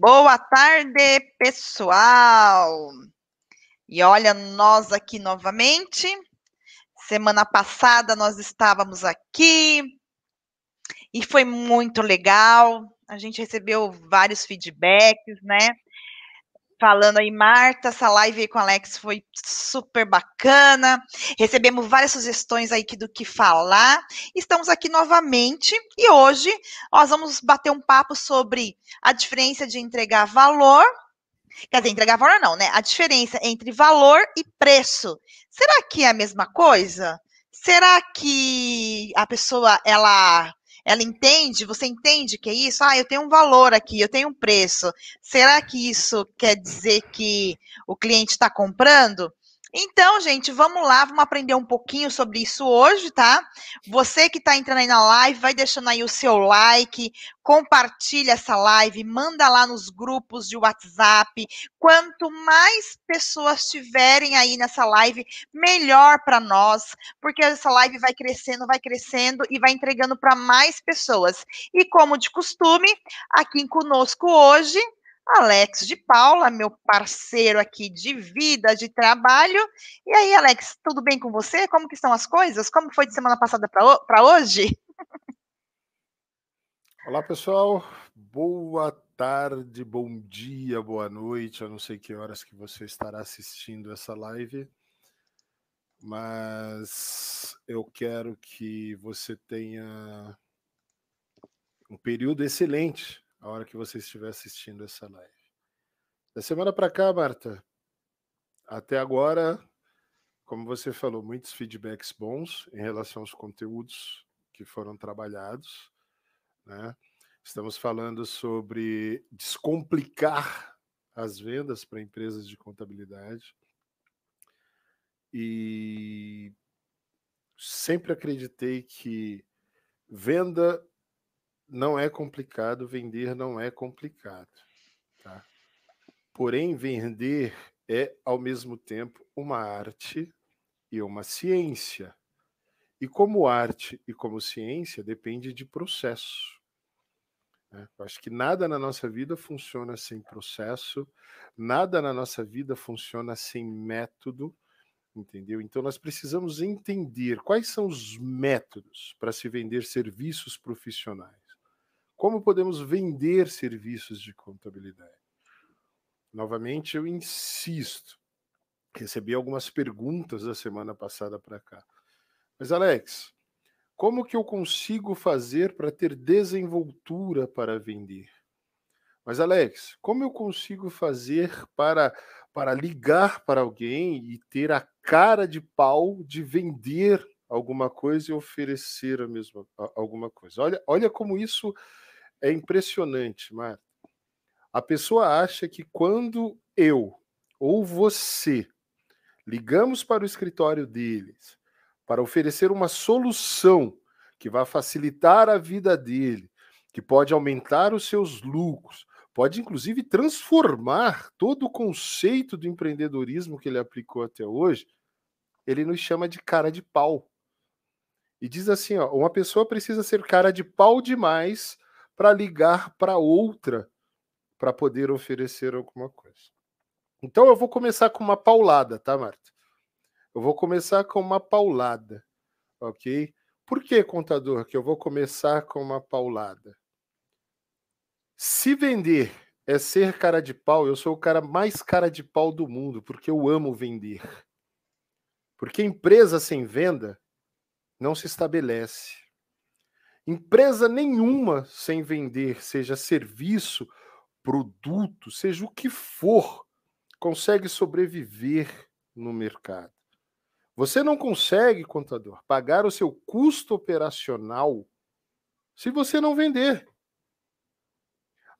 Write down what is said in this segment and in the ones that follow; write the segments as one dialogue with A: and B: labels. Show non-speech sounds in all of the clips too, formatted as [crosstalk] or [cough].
A: Boa tarde, pessoal. E olha, nós aqui novamente. Semana passada nós estávamos aqui e foi muito legal. A gente recebeu vários feedbacks, né? Falando aí, Marta, essa live aí com o Alex foi super bacana. Recebemos várias sugestões aí do que falar. Estamos aqui novamente e hoje nós vamos bater um papo sobre a diferença de entregar valor. Quer dizer, entregar valor não, né? A diferença entre valor e preço. Será que é a mesma coisa? Será que a pessoa ela ela entende, você entende que é isso? Ah, eu tenho um valor aqui, eu tenho um preço. Será que isso quer dizer que o cliente está comprando? Então, gente, vamos lá, vamos aprender um pouquinho sobre isso hoje, tá? Você que está entrando aí na live, vai deixando aí o seu like, compartilha essa live, manda lá nos grupos de WhatsApp. Quanto mais pessoas tiverem aí nessa live, melhor para nós, porque essa live vai crescendo, vai crescendo e vai entregando para mais pessoas. E como de costume, aqui conosco hoje, Alex de Paula, meu parceiro aqui de vida, de trabalho. E aí, Alex, tudo bem com você? Como que estão as coisas? Como foi de semana passada para hoje? [laughs]
B: Olá, pessoal. Boa tarde, bom dia, boa noite. Eu não sei que horas que você estará assistindo essa live, mas eu quero que você tenha um período excelente a hora que você estiver assistindo essa live. Da semana para cá, Marta, até agora, como você falou, muitos feedbacks bons em relação aos conteúdos que foram trabalhados, né? Estamos falando sobre descomplicar as vendas para empresas de contabilidade. E sempre acreditei que venda não é complicado, vender não é complicado. Tá? Porém, vender é, ao mesmo tempo, uma arte e uma ciência. E como arte e como ciência, depende de processo. Né? Acho que nada na nossa vida funciona sem processo, nada na nossa vida funciona sem método, entendeu? Então nós precisamos entender quais são os métodos para se vender serviços profissionais. Como podemos vender serviços de contabilidade? Novamente, eu insisto. Recebi algumas perguntas da semana passada para cá. Mas, Alex, como que eu consigo fazer para ter desenvoltura para vender? Mas, Alex, como eu consigo fazer para, para ligar para alguém e ter a cara de pau de vender alguma coisa e oferecer a mesma, alguma coisa? Olha, olha como isso é impressionante, Marta. A pessoa acha que quando eu ou você ligamos para o escritório deles para oferecer uma solução que vai facilitar a vida dele, que pode aumentar os seus lucros, pode inclusive transformar todo o conceito do empreendedorismo que ele aplicou até hoje, ele nos chama de cara de pau. E diz assim, ó, uma pessoa precisa ser cara de pau demais para ligar para outra para poder oferecer alguma coisa. Então eu vou começar com uma paulada, tá, Marta? Eu vou começar com uma paulada, ok? Por que, contador, que eu vou começar com uma paulada? Se vender é ser cara de pau, eu sou o cara mais cara de pau do mundo, porque eu amo vender. Porque empresa sem venda não se estabelece. Empresa nenhuma sem vender, seja serviço, produto, seja o que for, consegue sobreviver no mercado. Você não consegue, contador, pagar o seu custo operacional se você não vender.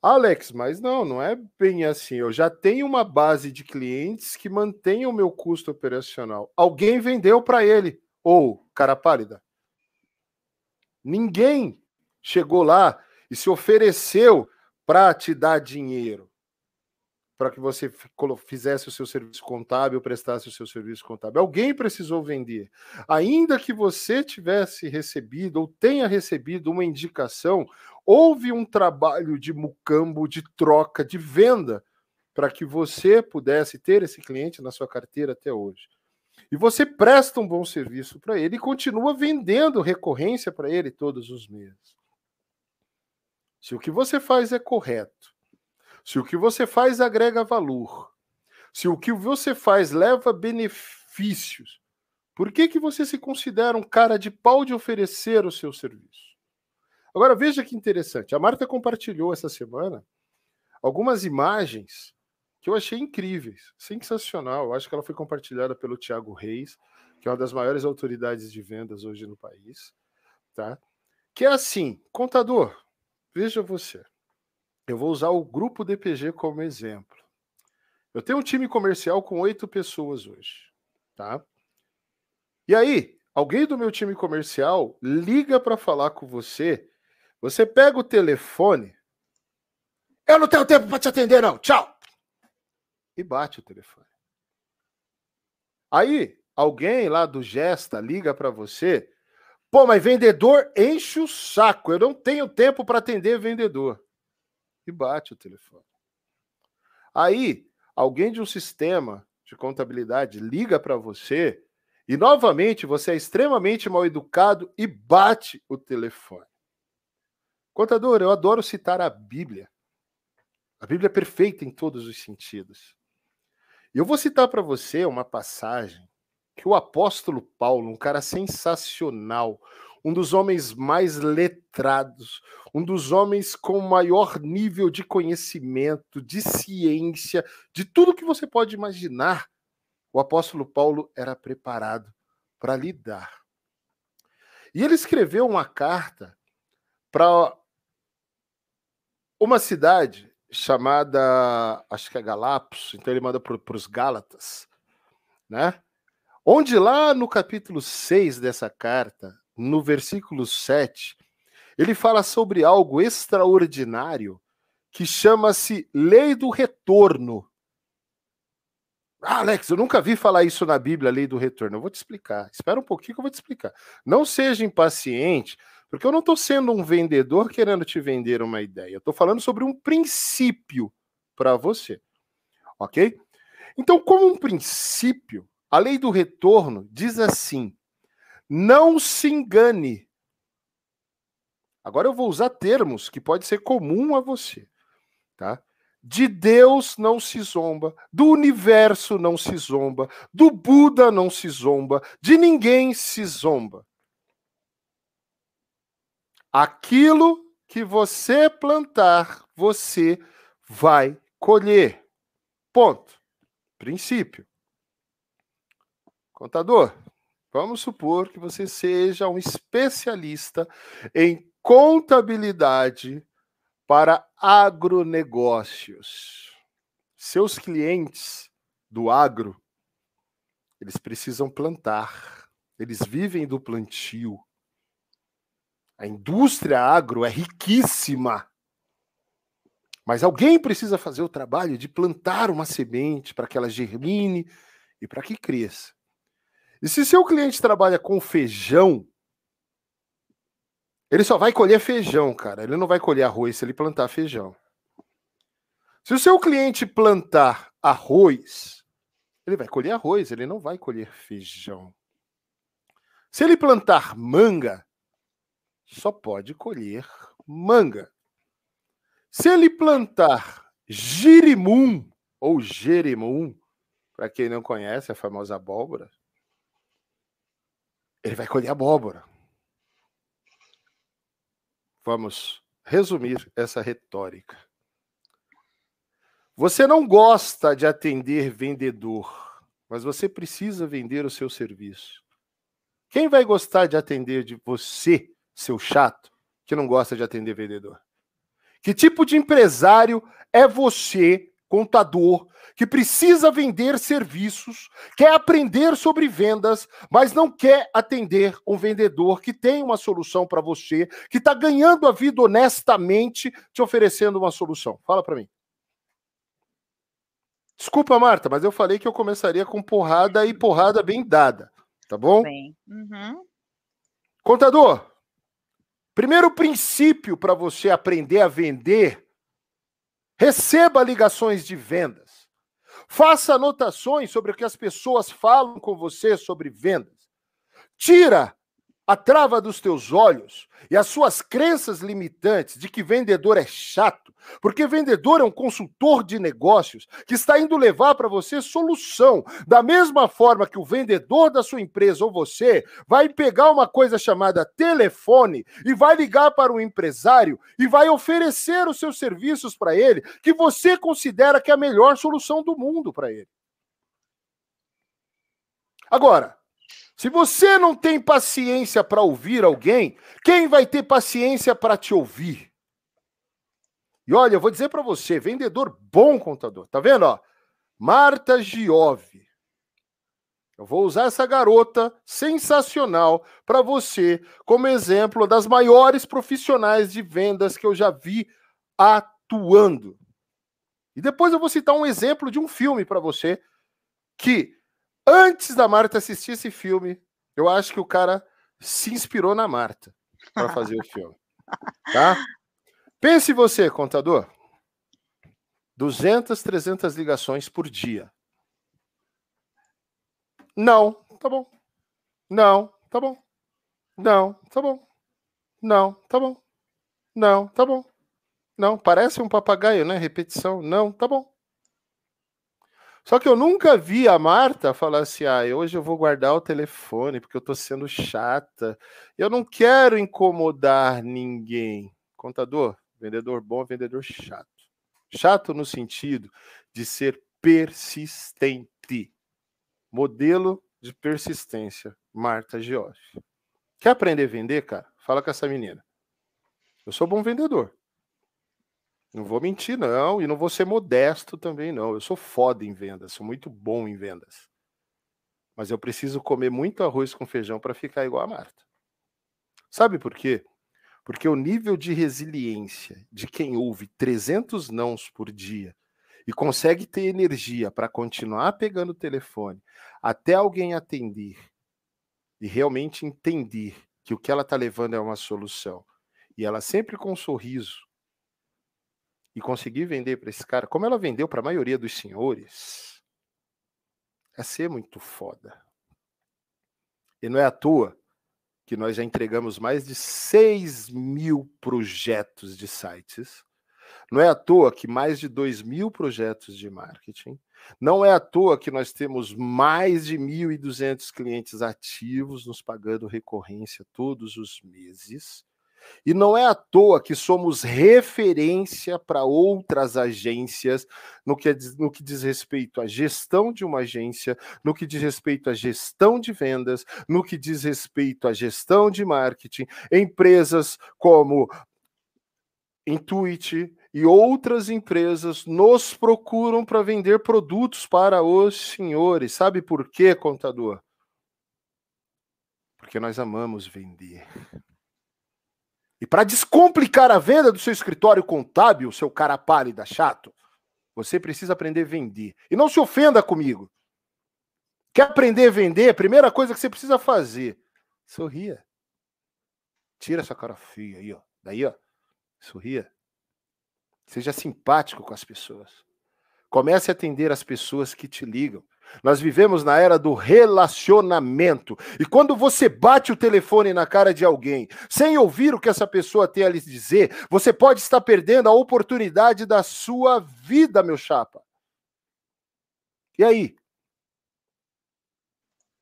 B: Alex, mas não, não é bem assim. Eu já tenho uma base de clientes que mantém o meu custo operacional. Alguém vendeu para ele. Ou, cara pálida, Ninguém chegou lá e se ofereceu para te dar dinheiro, para que você fizesse o seu serviço contábil, prestasse o seu serviço contábil. Alguém precisou vender. Ainda que você tivesse recebido ou tenha recebido uma indicação, houve um trabalho de mucambo, de troca, de venda, para que você pudesse ter esse cliente na sua carteira até hoje. E você presta um bom serviço para ele e continua vendendo recorrência para ele todos os meses. Se o que você faz é correto, se o que você faz agrega valor, se o que você faz leva benefícios, por que, que você se considera um cara de pau de oferecer o seu serviço? Agora veja que interessante. A Marta compartilhou essa semana algumas imagens que eu achei incríveis, sensacional. Eu acho que ela foi compartilhada pelo Tiago Reis, que é uma das maiores autoridades de vendas hoje no país, tá? Que é assim, contador, veja você. Eu vou usar o grupo DPG como exemplo. Eu tenho um time comercial com oito pessoas hoje, tá? E aí, alguém do meu time comercial liga para falar com você. Você pega o telefone. Eu não tenho tempo para te atender, não. Tchau. E bate o telefone. Aí, alguém lá do Gesta liga para você. Pô, mas vendedor enche o saco. Eu não tenho tempo para atender vendedor e bate o telefone. Aí, alguém de um sistema de contabilidade liga para você e novamente você é extremamente mal educado e bate o telefone. Contador, eu adoro citar a Bíblia. A Bíblia é perfeita em todos os sentidos. Eu vou citar para você uma passagem que o apóstolo Paulo, um cara sensacional, um dos homens mais letrados, um dos homens com maior nível de conhecimento, de ciência, de tudo que você pode imaginar. O apóstolo Paulo era preparado para lidar. E ele escreveu uma carta para uma cidade chamada, acho que é Galapos, então ele manda para os Gálatas, né? Onde lá no capítulo 6 dessa carta, no versículo 7, ele fala sobre algo extraordinário que chama-se lei do retorno. Ah, Alex, eu nunca vi falar isso na Bíblia, lei do retorno. Eu vou te explicar. Espera um pouquinho que eu vou te explicar. Não seja impaciente, porque eu não estou sendo um vendedor querendo te vender uma ideia. Eu estou falando sobre um princípio para você. Ok? Então, como um princípio, a lei do retorno diz assim: não se engane. Agora eu vou usar termos que pode ser comum a você, tá? De Deus não se zomba, do universo não se zomba, do Buda não se zomba, de ninguém se zomba. Aquilo que você plantar, você vai colher. Ponto. Princípio. Contador, Vamos supor que você seja um especialista em contabilidade para agronegócios. Seus clientes do agro, eles precisam plantar, eles vivem do plantio. A indústria agro é riquíssima. Mas alguém precisa fazer o trabalho de plantar uma semente para que ela germine e para que cresça. E se seu cliente trabalha com feijão, ele só vai colher feijão, cara. Ele não vai colher arroz se ele plantar feijão. Se o seu cliente plantar arroz, ele vai colher arroz, ele não vai colher feijão. Se ele plantar manga, só pode colher manga. Se ele plantar girimum ou jerimum, para quem não conhece a famosa abóbora, ele vai colher abóbora. Vamos resumir essa retórica. Você não gosta de atender vendedor, mas você precisa vender o seu serviço. Quem vai gostar de atender de você, seu chato, que não gosta de atender vendedor? Que tipo de empresário é você contador, que precisa vender serviços, quer aprender sobre vendas, mas não quer atender um vendedor que tem uma solução para você, que está ganhando a vida honestamente, te oferecendo uma solução. Fala para mim. Desculpa, Marta, mas eu falei que eu começaria com porrada e porrada bem dada, tá bom? Bem. Uhum. Contador, primeiro princípio para você aprender a vender, receba ligações de vendas. Faça anotações sobre o que as pessoas falam com você sobre vendas. Tira a trava dos teus olhos e as suas crenças limitantes de que vendedor é chato, porque vendedor é um consultor de negócios que está indo levar para você solução. Da mesma forma que o vendedor da sua empresa ou você vai pegar uma coisa chamada telefone e vai ligar para um empresário e vai oferecer os seus serviços para ele, que você considera que é a melhor solução do mundo para ele. Agora, se você não tem paciência para ouvir alguém, quem vai ter paciência para te ouvir? E olha, eu vou dizer para você, vendedor bom contador, tá vendo, ó? Marta Giove. Eu vou usar essa garota sensacional para você como exemplo das maiores profissionais de vendas que eu já vi atuando. E depois eu vou citar um exemplo de um filme para você que Antes da Marta assistir esse filme, eu acho que o cara se inspirou na Marta para fazer o filme. Tá? [laughs] Pense você, contador. 200, 300 ligações por dia. Não, tá bom. Não, tá bom. Não, tá bom. Não, tá bom. Não, tá bom. Não, parece um papagaio, né? Repetição. Não, tá bom. Só que eu nunca vi a Marta falar assim: ah, hoje eu vou guardar o telefone porque eu tô sendo chata. Eu não quero incomodar ninguém. Contador, vendedor bom, vendedor chato. Chato no sentido de ser persistente. Modelo de persistência, Marta Geoff. Quer aprender a vender, cara? Fala com essa menina. Eu sou bom vendedor. Não vou mentir, não, e não vou ser modesto também, não. Eu sou foda em vendas, sou muito bom em vendas. Mas eu preciso comer muito arroz com feijão para ficar igual a Marta. Sabe por quê? Porque o nível de resiliência de quem ouve 300 nãos por dia e consegue ter energia para continuar pegando o telefone até alguém atender e realmente entender que o que ela está levando é uma solução, e ela sempre com um sorriso, e conseguir vender para esse cara, como ela vendeu para a maioria dos senhores, é ser muito foda. E não é à toa que nós já entregamos mais de 6 mil projetos de sites. Não é à toa que mais de 2 mil projetos de marketing. Não é à toa que nós temos mais de 1.200 clientes ativos nos pagando recorrência todos os meses. E não é à toa que somos referência para outras agências no que, no que diz respeito à gestão de uma agência, no que diz respeito à gestão de vendas, no que diz respeito à gestão de marketing. Empresas como Intuit e outras empresas nos procuram para vender produtos para os senhores. Sabe por quê, contador? Porque nós amamos vender. E para descomplicar a venda do seu escritório contábil, seu cara pálida, chato, você precisa aprender a vender. E não se ofenda comigo. Quer aprender a vender? A primeira coisa que você precisa fazer, sorria. Tira essa cara feia aí, ó. Daí, ó. Sorria. Seja simpático com as pessoas. Comece a atender as pessoas que te ligam. Nós vivemos na era do relacionamento. E quando você bate o telefone na cara de alguém, sem ouvir o que essa pessoa tem a lhe dizer, você pode estar perdendo a oportunidade da sua vida, meu chapa. E aí?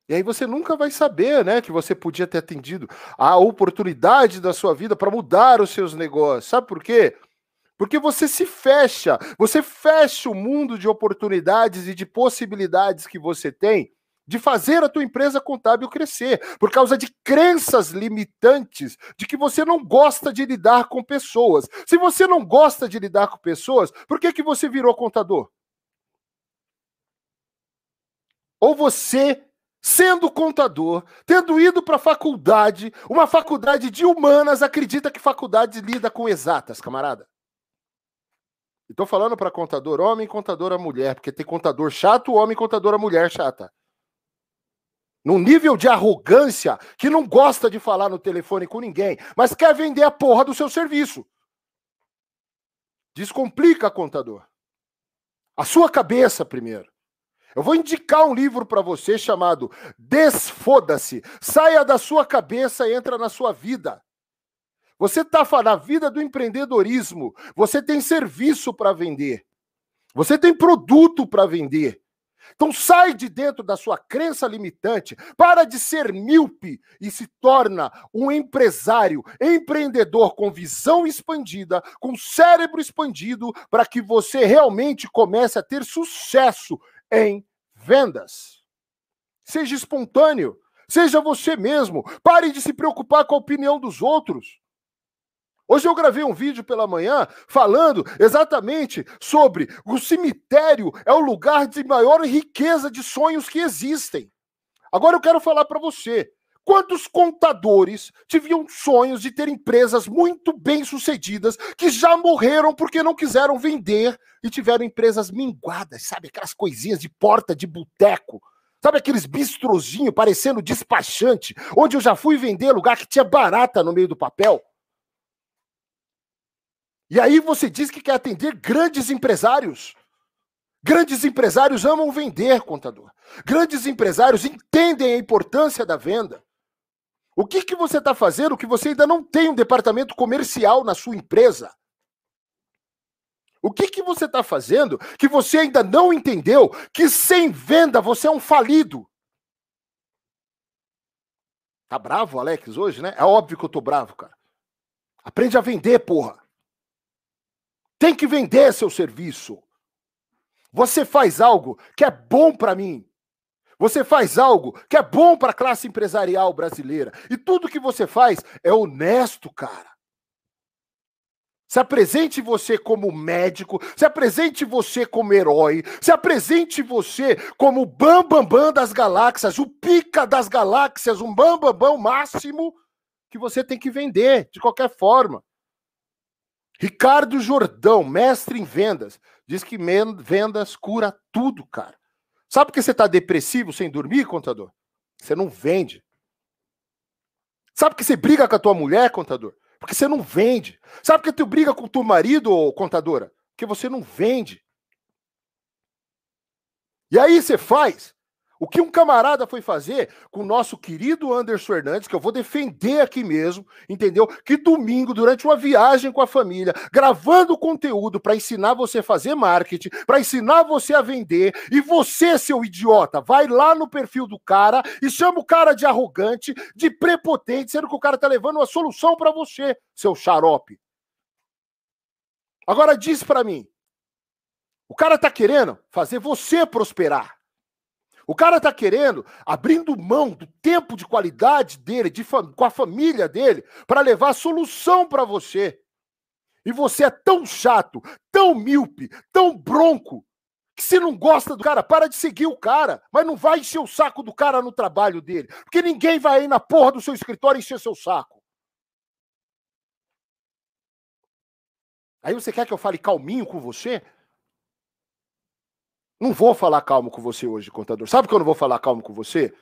B: E aí você nunca vai saber, né, que você podia ter atendido a oportunidade da sua vida para mudar os seus negócios. Sabe por quê? Porque você se fecha, você fecha o mundo de oportunidades e de possibilidades que você tem de fazer a tua empresa contábil crescer, por causa de crenças limitantes de que você não gosta de lidar com pessoas. Se você não gosta de lidar com pessoas, por que que você virou contador? Ou você sendo contador, tendo ido para a faculdade, uma faculdade de humanas, acredita que faculdade lida com exatas, camarada? Estou falando para contador homem e contadora mulher, porque tem contador chato, homem e contadora mulher chata. Num nível de arrogância que não gosta de falar no telefone com ninguém, mas quer vender a porra do seu serviço. Descomplica, contador. A sua cabeça primeiro. Eu vou indicar um livro para você chamado Desfoda-se. Saia da sua cabeça e entra na sua vida. Você está na vida do empreendedorismo. Você tem serviço para vender. Você tem produto para vender. Então sai de dentro da sua crença limitante, para de ser míope e se torna um empresário, empreendedor com visão expandida, com cérebro expandido, para que você realmente comece a ter sucesso em vendas. Seja espontâneo, seja você mesmo. Pare de se preocupar com a opinião dos outros. Hoje eu gravei um vídeo pela manhã falando exatamente sobre o cemitério é o lugar de maior riqueza de sonhos que existem. Agora eu quero falar para você. Quantos contadores tiveram sonhos de ter empresas muito bem sucedidas que já morreram porque não quiseram vender e tiveram empresas minguadas, sabe? Aquelas coisinhas de porta de boteco. Sabe aqueles bistrozinhos parecendo despachante, onde eu já fui vender lugar que tinha barata no meio do papel? E aí você diz que quer atender grandes empresários. Grandes empresários amam vender, contador. Grandes empresários entendem a importância da venda. O que, que você está fazendo que você ainda não tem um departamento comercial na sua empresa? O que, que você está fazendo que você ainda não entendeu que sem venda você é um falido? Tá bravo, Alex, hoje, né? É óbvio que eu tô bravo, cara. Aprende a vender, porra. Tem que vender seu serviço. Você faz algo que é bom para mim. Você faz algo que é bom para a classe empresarial brasileira. E tudo que você faz é honesto, cara. Se apresente você como médico, se apresente você como herói, se apresente você como o bambambam bam, bam das galáxias, o pica das galáxias, um bambambam bam, máximo que você tem que vender de qualquer forma. Ricardo Jordão, mestre em vendas, diz que vendas cura tudo, cara. Sabe por que você está depressivo sem dormir, contador? Você não vende. Sabe por que você briga com a tua mulher, contador? Porque você não vende. Sabe por que tu briga com o teu marido, contadora? Porque você não vende. E aí você faz o que um camarada foi fazer com o nosso querido Anderson Hernandes, que eu vou defender aqui mesmo, entendeu? Que domingo, durante uma viagem com a família, gravando conteúdo para ensinar você a fazer marketing, para ensinar você a vender, e você, seu idiota, vai lá no perfil do cara e chama o cara de arrogante, de prepotente, sendo que o cara tá levando uma solução para você, seu xarope. Agora diz para mim, o cara tá querendo fazer você prosperar. O cara está querendo, abrindo mão do tempo de qualidade dele, de com a família dele, para levar solução para você. E você é tão chato, tão míope, tão bronco, que se não gosta do cara, para de seguir o cara, mas não vai encher o saco do cara no trabalho dele, porque ninguém vai aí na porra do seu escritório encher seu saco. Aí você quer que eu fale calminho com você? Não vou falar calmo com você hoje, contador. Sabe que eu não vou falar calmo com você?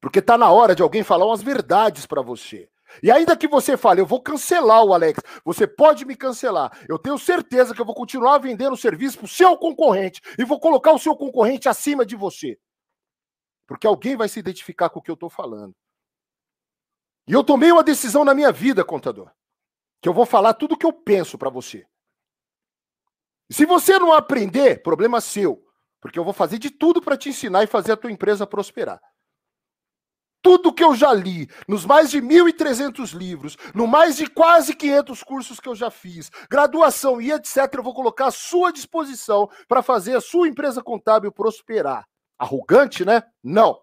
B: Porque tá na hora de alguém falar umas verdades para você. E ainda que você fale, eu vou cancelar o Alex, você pode me cancelar. Eu tenho certeza que eu vou continuar vendendo serviço para o seu concorrente e vou colocar o seu concorrente acima de você. Porque alguém vai se identificar com o que eu estou falando. E eu tomei uma decisão na minha vida, contador, que eu vou falar tudo o que eu penso para você. E se você não aprender, problema seu. Porque eu vou fazer de tudo para te ensinar e fazer a tua empresa prosperar. Tudo que eu já li, nos mais de 1.300 livros, no mais de quase 500 cursos que eu já fiz, graduação e etc., eu vou colocar à sua disposição para fazer a sua empresa contábil prosperar. Arrogante, né? Não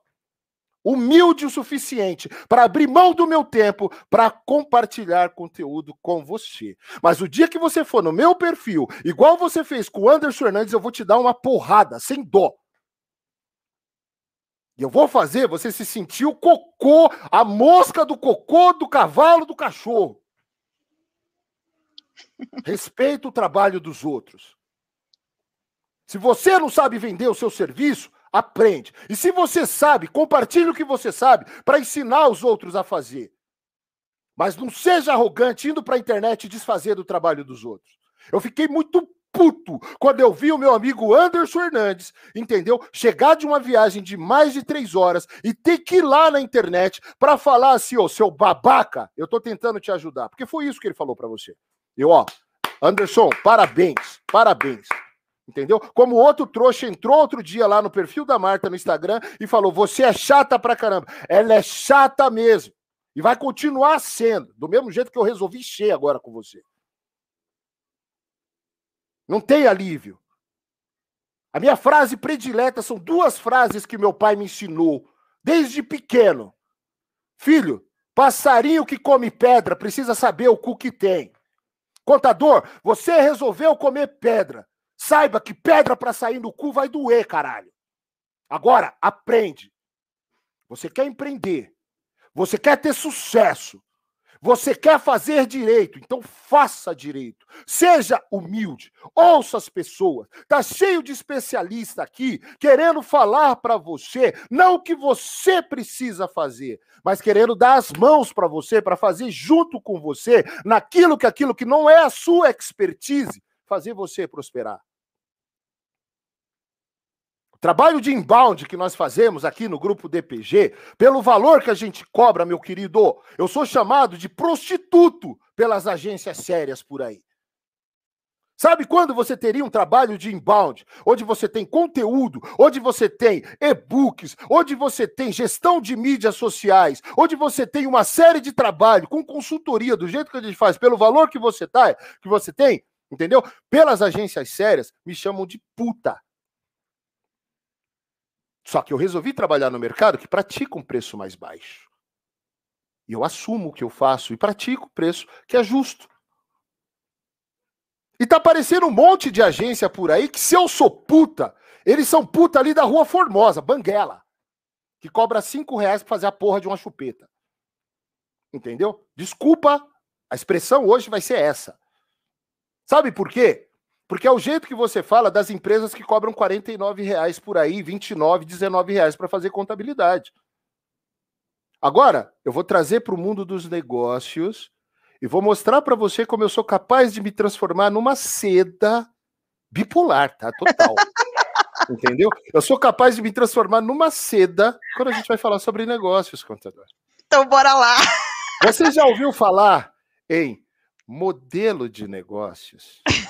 B: humilde o suficiente para abrir mão do meu tempo para compartilhar conteúdo com você. Mas o dia que você for no meu perfil, igual você fez com o Anderson Hernandes, eu vou te dar uma porrada, sem dó. E eu vou fazer você se sentir o cocô, a mosca do cocô do cavalo do cachorro. Respeita o trabalho dos outros. Se você não sabe vender o seu serviço, aprende. E se você sabe, compartilhe o que você sabe para ensinar os outros a fazer. Mas não seja arrogante indo para a internet e desfazer do trabalho dos outros. Eu fiquei muito puto quando eu vi o meu amigo Anderson Hernandes, entendeu? Chegar de uma viagem de mais de três horas e ter que ir lá na internet para falar assim, ô, oh, seu babaca, eu tô tentando te ajudar. Porque foi isso que ele falou para você. Eu, ó, Anderson, parabéns, parabéns. Entendeu? Como outro trouxa entrou outro dia lá no perfil da Marta no Instagram e falou: Você é chata pra caramba. Ela é chata mesmo. E vai continuar sendo, do mesmo jeito que eu resolvi encher agora com você. Não tem alívio. A minha frase predileta são duas frases que meu pai me ensinou desde pequeno. Filho, passarinho que come pedra precisa saber o cu que tem. Contador, você resolveu comer pedra. Saiba que pedra para sair no cu vai doer, caralho. Agora, aprende. Você quer empreender. Você quer ter sucesso. Você quer fazer direito, então faça direito. Seja humilde, ouça as pessoas. Tá cheio de especialista aqui querendo falar para você não o que você precisa fazer, mas querendo dar as mãos para você para fazer junto com você naquilo que aquilo que não é a sua expertise, fazer você prosperar. Trabalho de inbound que nós fazemos aqui no grupo DPG, pelo valor que a gente cobra, meu querido, eu sou chamado de prostituto pelas agências sérias por aí. Sabe quando você teria um trabalho de inbound, onde você tem conteúdo, onde você tem e-books, onde você tem gestão de mídias sociais, onde você tem uma série de trabalho com consultoria do jeito que a gente faz, pelo valor que você tá, que você tem, entendeu? Pelas agências sérias, me chamam de puta. Só que eu resolvi trabalhar no mercado que pratica um preço mais baixo. E eu assumo o que eu faço e pratico o preço que é justo. E tá aparecendo um monte de agência por aí que, se eu sou puta, eles são puta ali da Rua Formosa, Banguela, que cobra cinco reais pra fazer a porra de uma chupeta. Entendeu? Desculpa, a expressão hoje vai ser essa. Sabe por quê? Porque é o jeito que você fala das empresas que cobram 49 reais por aí, 29, 19 reais para fazer contabilidade. Agora, eu vou trazer para o mundo dos negócios e vou mostrar para você como eu sou capaz de me transformar numa seda bipolar, tá? Total. [laughs] Entendeu? Eu sou capaz de me transformar numa seda quando a gente vai falar sobre negócios, contador.
A: Então, bora lá.
B: Você já ouviu falar em modelo de negócios? [laughs]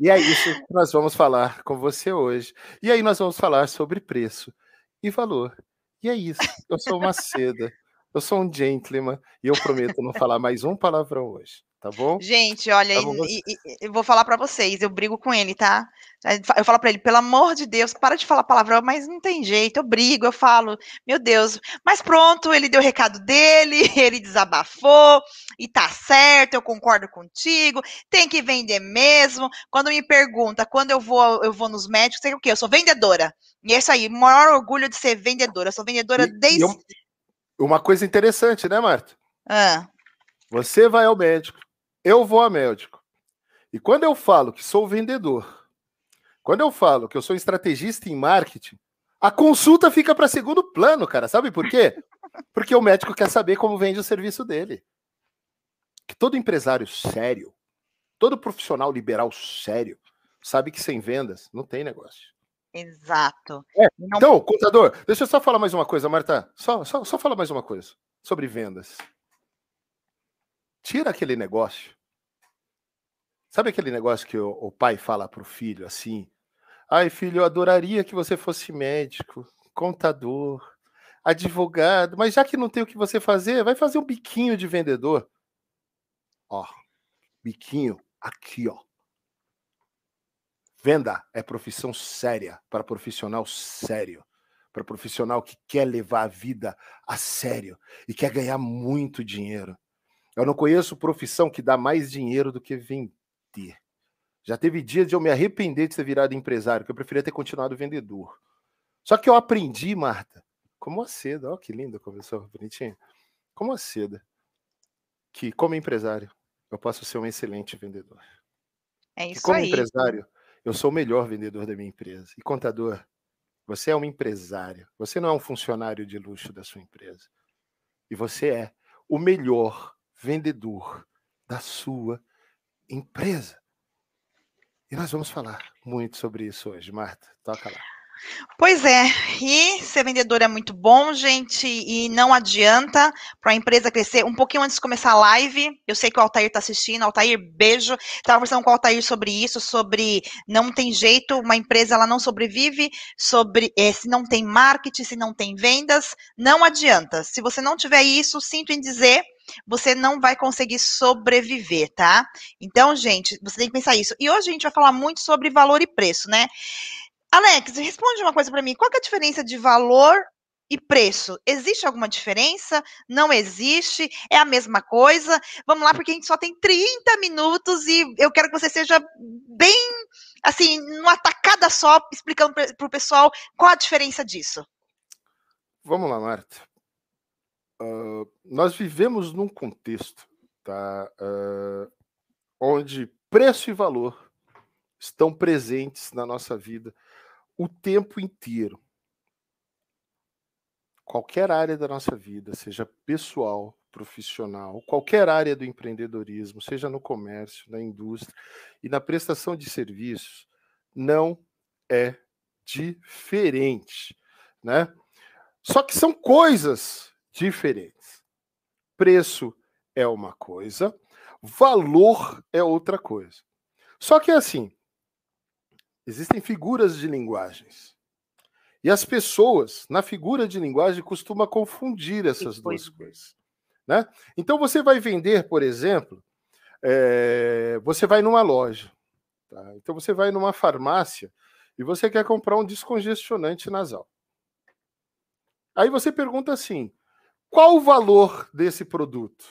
B: E é isso que nós vamos falar com você hoje. E aí nós vamos falar sobre preço e valor. E é isso. Eu sou uma seda. Eu sou um gentleman e eu prometo não falar mais um palavrão hoje tá bom?
A: Gente, olha, tá e, e, eu vou falar para vocês, eu brigo com ele, tá? Eu falo para ele, pelo amor de Deus, para de falar palavrão, mas não tem jeito, eu brigo, eu falo, meu Deus, mas pronto, ele deu o recado dele, [laughs] ele desabafou, e tá certo, eu concordo contigo, tem que vender mesmo. Quando me pergunta, quando eu vou, eu vou nos médicos, sei o quê? Eu sou vendedora. E é isso aí, maior orgulho de ser vendedora. Eu sou vendedora e, desde.
B: Uma coisa interessante, né, Marta?
A: Ah.
B: Você vai ao médico, eu vou a médico. E quando eu falo que sou vendedor, quando eu falo que eu sou estrategista em marketing, a consulta fica para segundo plano, cara. Sabe por quê? Porque o médico quer saber como vende o serviço dele. Que todo empresário sério, todo profissional liberal sério, sabe que sem vendas não tem negócio.
A: Exato.
B: É, então, contador, deixa eu só falar mais uma coisa, Marta. Só, só, só falar mais uma coisa sobre vendas. Tira aquele negócio. Sabe aquele negócio que o, o pai fala para o filho assim? Ai, filho, eu adoraria que você fosse médico, contador, advogado, mas já que não tem o que você fazer, vai fazer um biquinho de vendedor. Ó, biquinho aqui, ó. Venda é profissão séria para profissional sério, para profissional que quer levar a vida a sério e quer ganhar muito dinheiro. Eu não conheço profissão que dá mais dinheiro do que vender. Já teve dias de eu me arrepender de ter virado empresário, que eu preferia ter continuado vendedor. Só que eu aprendi, Marta, como a seda, ó que linda conversou, bonitinha. Como a seda, que como empresário, eu posso ser um excelente vendedor.
A: É isso
B: como
A: aí.
B: empresário, eu sou o melhor vendedor da minha empresa. E contador, você é um empresário. Você não é um funcionário de luxo da sua empresa. E você é o melhor vendedor da sua empresa. E nós vamos falar muito sobre isso hoje, Marta. Toca lá.
A: Pois é, e ser vendedor é muito bom, gente, e não adianta para a empresa crescer. Um pouquinho antes de começar a live, eu sei que o Altair está assistindo. Altair, beijo. Estava conversando com o Altair sobre isso, sobre não tem jeito, uma empresa ela não sobrevive, sobre é, se não tem marketing, se não tem vendas, não adianta. Se você não tiver isso, sinto em dizer, você não vai conseguir sobreviver, tá? Então, gente, você tem que pensar isso. E hoje a gente vai falar muito sobre valor e preço, né? Alex, responde uma coisa para mim. Qual é a diferença de valor e preço? Existe alguma diferença? Não existe? É a mesma coisa? Vamos lá, porque a gente só tem 30 minutos e eu quero que você seja bem, assim, numa tacada só, explicando para o pessoal qual a diferença disso.
B: Vamos lá, Marta. Uh, nós vivemos num contexto tá, uh, onde preço e valor estão presentes na nossa vida o tempo inteiro. Qualquer área da nossa vida, seja pessoal, profissional, qualquer área do empreendedorismo, seja no comércio, na indústria e na prestação de serviços, não é diferente, né? Só que são coisas diferentes. Preço é uma coisa, valor é outra coisa. Só que assim, Existem figuras de linguagens. E as pessoas, na figura de linguagem, costumam confundir essas duas coisas. Né? Então, você vai vender, por exemplo, é, você vai numa loja. Tá? Então, você vai numa farmácia e você quer comprar um descongestionante nasal. Aí você pergunta assim: qual o valor desse produto?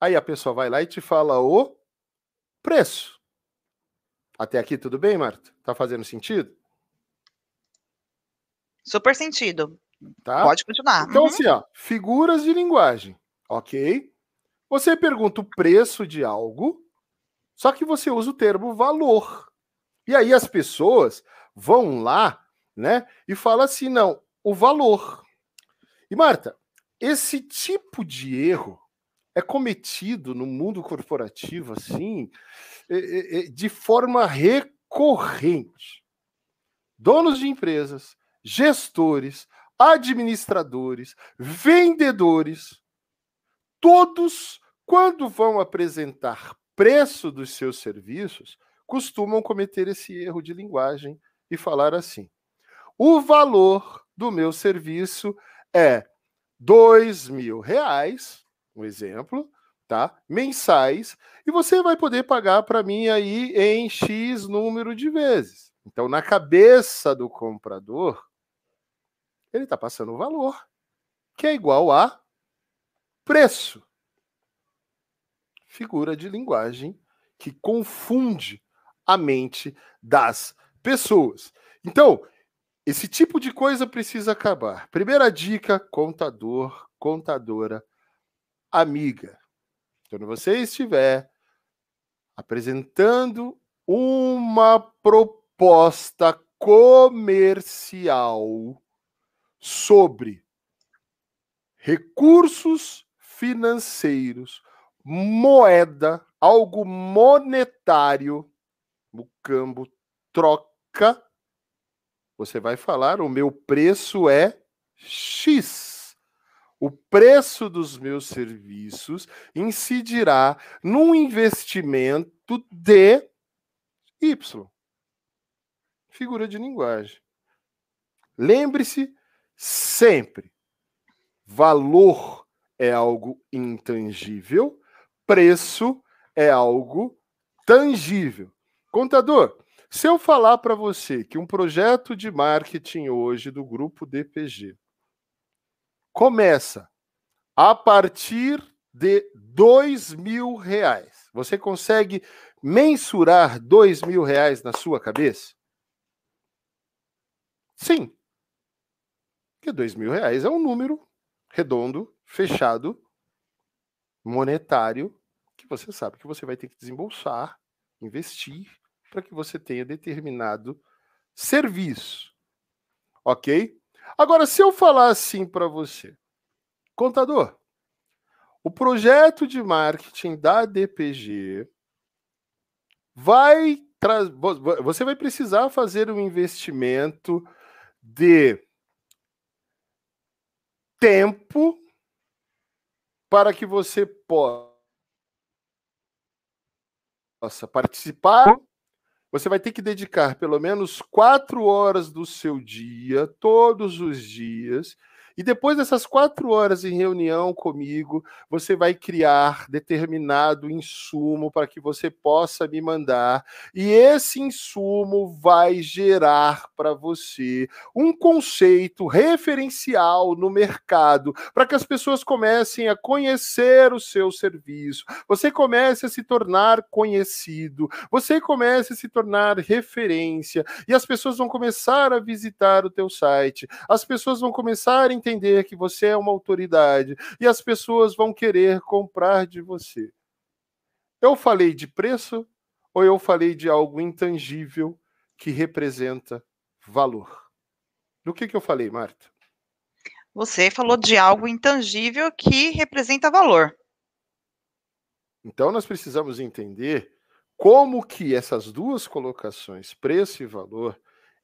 B: Aí a pessoa vai lá e te fala o preço. Até aqui tudo bem, Marta? Tá fazendo sentido?
A: Super sentido. Tá? Pode continuar.
B: Então, uhum. assim, ó, figuras de linguagem, ok? Você pergunta o preço de algo, só que você usa o termo valor. E aí as pessoas vão lá, né, e falam assim, não, o valor. E Marta, esse tipo de erro é cometido no mundo corporativo assim, de forma recorrente. Donos de empresas, gestores, administradores, vendedores, todos, quando vão apresentar preço dos seus serviços, costumam cometer esse erro de linguagem e falar assim: o valor do meu serviço é dois mil reais um exemplo, tá? Mensais, e você vai poder pagar para mim aí em X número de vezes. Então, na cabeça do comprador, ele está passando o valor, que é igual a preço. Figura de linguagem que confunde a mente das pessoas. Então, esse tipo de coisa precisa acabar. Primeira dica: contador, contadora amiga. Quando você estiver apresentando uma proposta comercial sobre recursos financeiros, moeda, algo monetário, o cambo troca, você vai falar: o meu preço é X o preço dos meus serviços incidirá num investimento de Y. Figura de linguagem. Lembre-se sempre: valor é algo intangível, preço é algo tangível. Contador, se eu falar para você que um projeto de marketing hoje do grupo DPG começa a partir de dois mil reais. Você consegue mensurar dois mil reais na sua cabeça? Sim. Porque dois mil reais é um número redondo, fechado, monetário, que você sabe que você vai ter que desembolsar, investir, para que você tenha determinado serviço. Ok? Agora, se eu falar assim para você, contador, o projeto de marketing da DPG vai você vai precisar fazer um investimento de tempo para que você possa participar. Você vai ter que dedicar pelo menos quatro horas do seu dia, todos os dias, e depois dessas quatro horas em reunião comigo, você vai criar determinado insumo para que você possa me mandar. E esse insumo vai gerar para você um conceito referencial no mercado, para que as pessoas comecem a conhecer o seu serviço, você comece a se tornar conhecido, você comece a se tornar referência, e as pessoas vão começar a visitar o teu site, as pessoas vão começar a entender entender que você é uma autoridade e as pessoas vão querer comprar de você. Eu falei de preço ou eu falei de algo intangível que representa valor? Do que, que eu falei, Marta?
A: Você falou de algo intangível que representa valor.
B: Então nós precisamos entender como que essas duas colocações, preço e valor,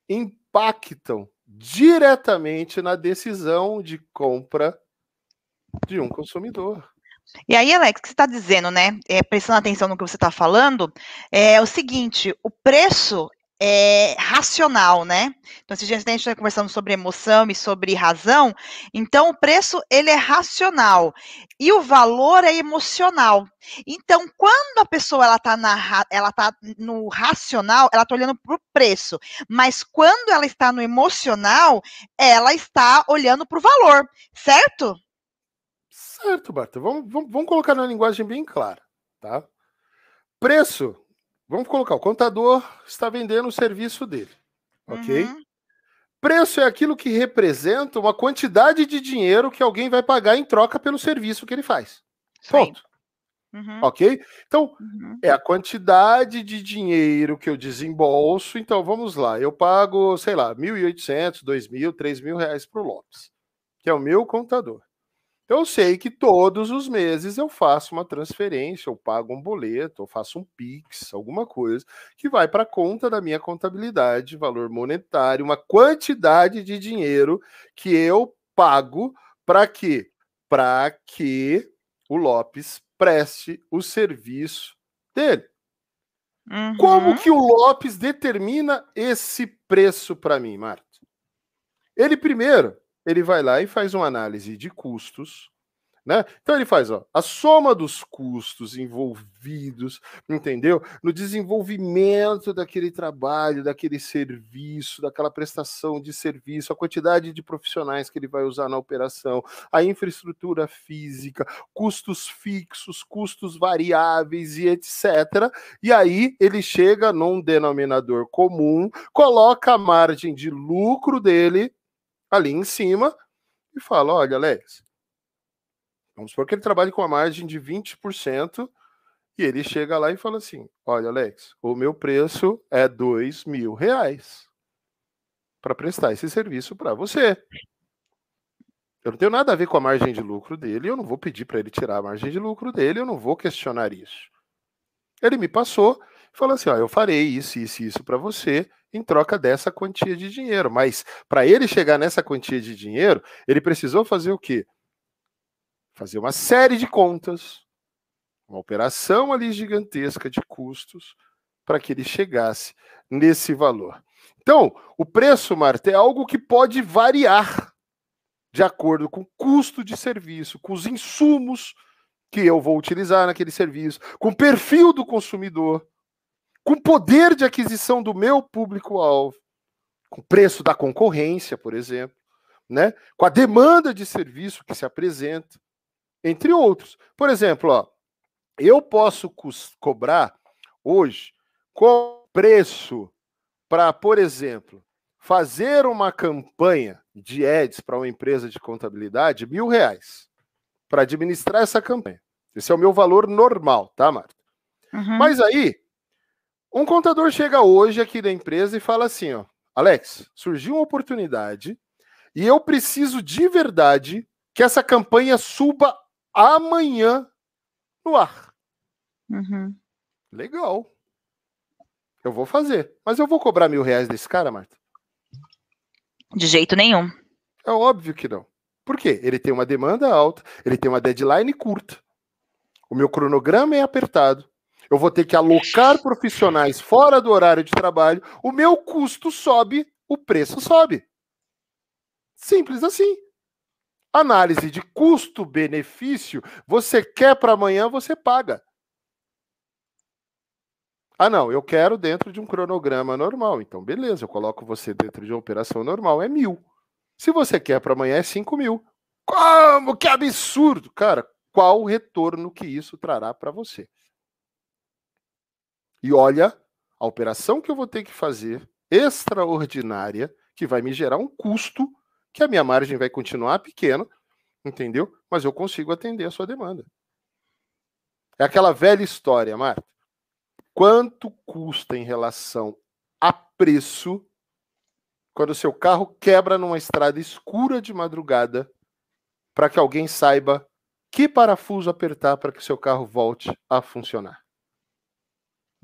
B: impactam diretamente na decisão de compra de um consumidor.
A: E aí, Alex, o que você está dizendo, né? É, prestando atenção no que você está falando, é o seguinte: o preço é, racional, né? Então, se a gente está conversando sobre emoção e sobre razão, então o preço ele é racional e o valor é emocional. Então, quando a pessoa ela está ela tá no racional, ela está olhando para o preço, mas quando ela está no emocional, ela está olhando para o valor, certo?
B: Certo, Barta. Vamos, vamos, vamos colocar na linguagem bem clara, tá? Preço Vamos colocar, o contador está vendendo o serviço dele, ok? Uhum. Preço é aquilo que representa uma quantidade de dinheiro que alguém vai pagar em troca pelo serviço que ele faz. Ponto. Uhum. Ok? Então, uhum. é a quantidade de dinheiro que eu desembolso. Então, vamos lá. Eu pago, sei lá, 1.800, 2.000, 3.000 reais para o Lopes, que é o meu contador. Eu sei que todos os meses eu faço uma transferência, eu pago um boleto, eu faço um Pix, alguma coisa, que vai para a conta da minha contabilidade, valor monetário, uma quantidade de dinheiro que eu pago para quê? Para que o Lopes preste o serviço dele. Uhum. Como que o Lopes determina esse preço para mim, Marta? Ele primeiro ele vai lá e faz uma análise de custos, né? Então ele faz ó, a soma dos custos envolvidos, entendeu? No desenvolvimento daquele trabalho, daquele serviço, daquela prestação de serviço, a quantidade de profissionais que ele vai usar na operação, a infraestrutura física, custos fixos, custos variáveis e etc. E aí ele chega num denominador comum, coloca a margem de lucro dele ali em cima e fala: olha, Alex, vamos supor que ele trabalhe com a margem de 20%, e ele chega lá e fala assim: olha, Alex, o meu preço é dois mil reais para prestar esse serviço para você. Eu não tenho nada a ver com a margem de lucro dele, eu não vou pedir para ele tirar a margem de lucro dele, eu não vou questionar isso. Ele me passou e falou assim: ó, eu farei isso, isso e isso para você em troca dessa quantia de dinheiro. Mas para ele chegar nessa quantia de dinheiro, ele precisou fazer o quê? Fazer uma série de contas, uma operação ali gigantesca de custos para que ele chegasse nesse valor. Então, o preço, Marta, é algo que pode variar de acordo com o custo de serviço, com os insumos que eu vou utilizar naquele serviço, com o perfil do consumidor com poder de aquisição do meu público-alvo, com o preço da concorrência, por exemplo, né? com a demanda de serviço que se apresenta, entre outros. Por exemplo, ó, eu posso cobrar hoje com preço para, por exemplo, fazer uma campanha de ads para uma empresa de contabilidade, mil reais, para administrar essa campanha. Esse é o meu valor normal, tá, Marta? Uhum. Mas aí, Um contador chega hoje aqui da empresa e fala assim, ó, Alex, surgiu uma oportunidade e eu preciso de verdade que essa campanha suba amanhã no ar.
A: Uhum.
B: Legal. Eu vou fazer. Mas eu vou cobrar mil reais desse cara, Marta?
A: De jeito nenhum.
B: É óbvio que não. Por quê? Ele tem uma demanda alta, ele tem uma deadline curta. O meu cronograma é apertado. Eu vou ter que alocar profissionais fora do horário de trabalho. O meu custo sobe, o preço sobe. Simples assim. Análise de custo-benefício. Você quer para amanhã, você paga. Ah, não, eu quero dentro de um cronograma normal. Então, beleza, eu coloco você dentro de uma operação normal, é mil. Se você quer para amanhã, é cinco mil. Como? Que absurdo! Cara, qual o retorno que isso trará para você? E olha, a operação que eu vou ter que fazer, extraordinária, que vai me gerar um custo, que a minha margem vai continuar pequena, entendeu? Mas eu consigo atender a sua demanda. É aquela velha história, Marta quanto custa em relação a preço quando o seu carro quebra numa estrada escura de madrugada para que alguém saiba que parafuso apertar para que seu carro volte a funcionar.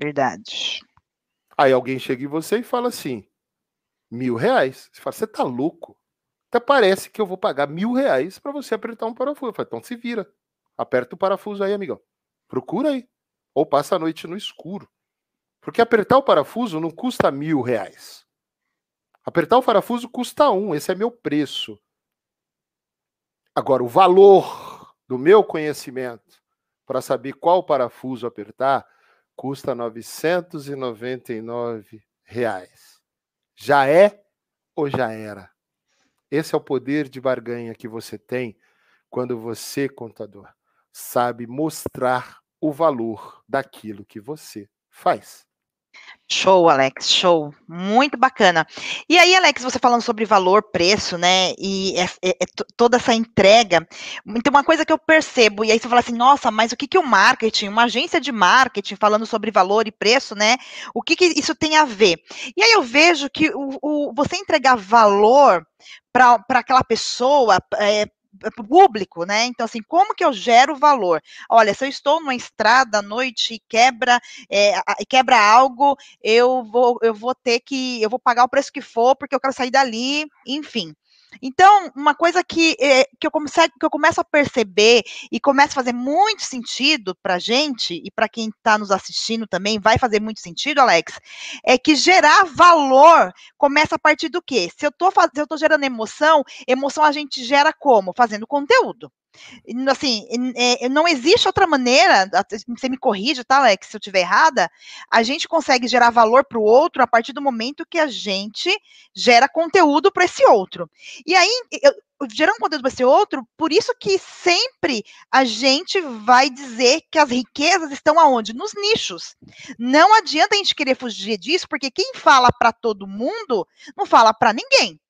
A: Verdade.
B: Aí alguém chega em você e fala assim: mil reais. Você fala, você tá louco? Até parece que eu vou pagar mil reais para você apertar um parafuso. Eu falo, então se vira. Aperta o parafuso aí, amigão. Procura aí. Ou passa a noite no escuro. Porque apertar o parafuso não custa mil reais. Apertar o parafuso custa um, esse é meu preço. Agora, o valor do meu conhecimento para saber qual parafuso apertar custa 999 reais. Já é ou já era? Esse é o poder de barganha que você tem quando você, contador, sabe mostrar o valor daquilo que você faz.
A: Show, Alex, show. Muito bacana. E aí, Alex, você falando sobre valor, preço, né? E é, é, é toda essa entrega. Então, uma coisa que eu percebo, e aí você fala assim, nossa, mas o que, que o marketing, uma agência de marketing falando sobre valor e preço, né? O que, que isso tem a ver? E aí eu vejo que o, o você entregar valor para aquela pessoa, é, público, né? Então, assim, como que eu gero valor? Olha, se eu estou numa estrada à noite e quebra, é, quebra algo, eu vou, eu vou ter que, eu vou pagar o preço que for, porque eu quero sair dali, enfim. Então, uma coisa que, é, que, eu comece, que eu começo a perceber e começa a fazer muito sentido para gente e para quem está nos assistindo também vai fazer muito sentido, Alex, é que gerar valor começa a partir do quê? Se eu estou gerando emoção, emoção a gente gera como? Fazendo conteúdo. Assim, é, não existe outra maneira, você me corrija, tá, Alex, se eu estiver errada, a gente consegue gerar valor para o outro a partir do momento que a gente gera conteúdo para esse outro. E aí, eu, gerando conteúdo para esse outro, por isso que sempre a gente vai dizer que as riquezas estão aonde? Nos nichos. Não adianta a gente querer fugir disso, porque quem fala para todo mundo não fala para ninguém.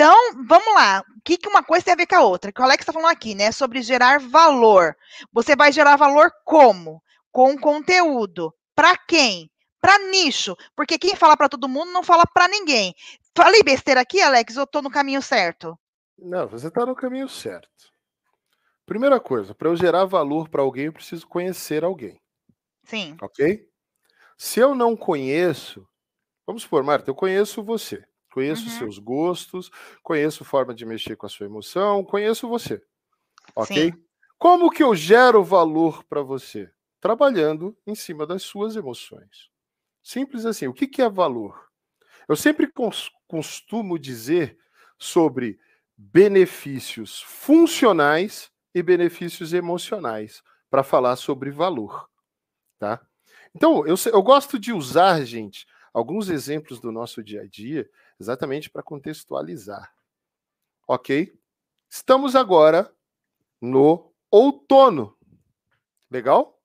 A: Então, vamos lá. O que, que uma coisa tem a ver com a outra? Que o Alex está falando aqui, né? Sobre gerar valor. Você vai gerar valor como? Com conteúdo. Para quem? Para nicho. Porque quem fala para todo mundo não fala para ninguém. Falei besteira aqui, Alex, ou estou no caminho certo?
B: Não, você está no caminho certo. Primeira coisa, para eu gerar valor para alguém, eu preciso conhecer alguém.
A: Sim.
B: Ok? Se eu não conheço, vamos supor, Marta, eu conheço você. Conheço uhum. seus gostos, conheço forma de mexer com a sua emoção, conheço você. Ok? Sim. Como que eu gero valor para você? Trabalhando em cima das suas emoções. Simples assim. O que, que é valor? Eu sempre costumo dizer sobre benefícios funcionais e benefícios emocionais para falar sobre valor, tá? Então, eu, eu gosto de usar, gente, alguns exemplos do nosso dia a dia exatamente para contextualizar. Ok? Estamos agora no outono. Legal?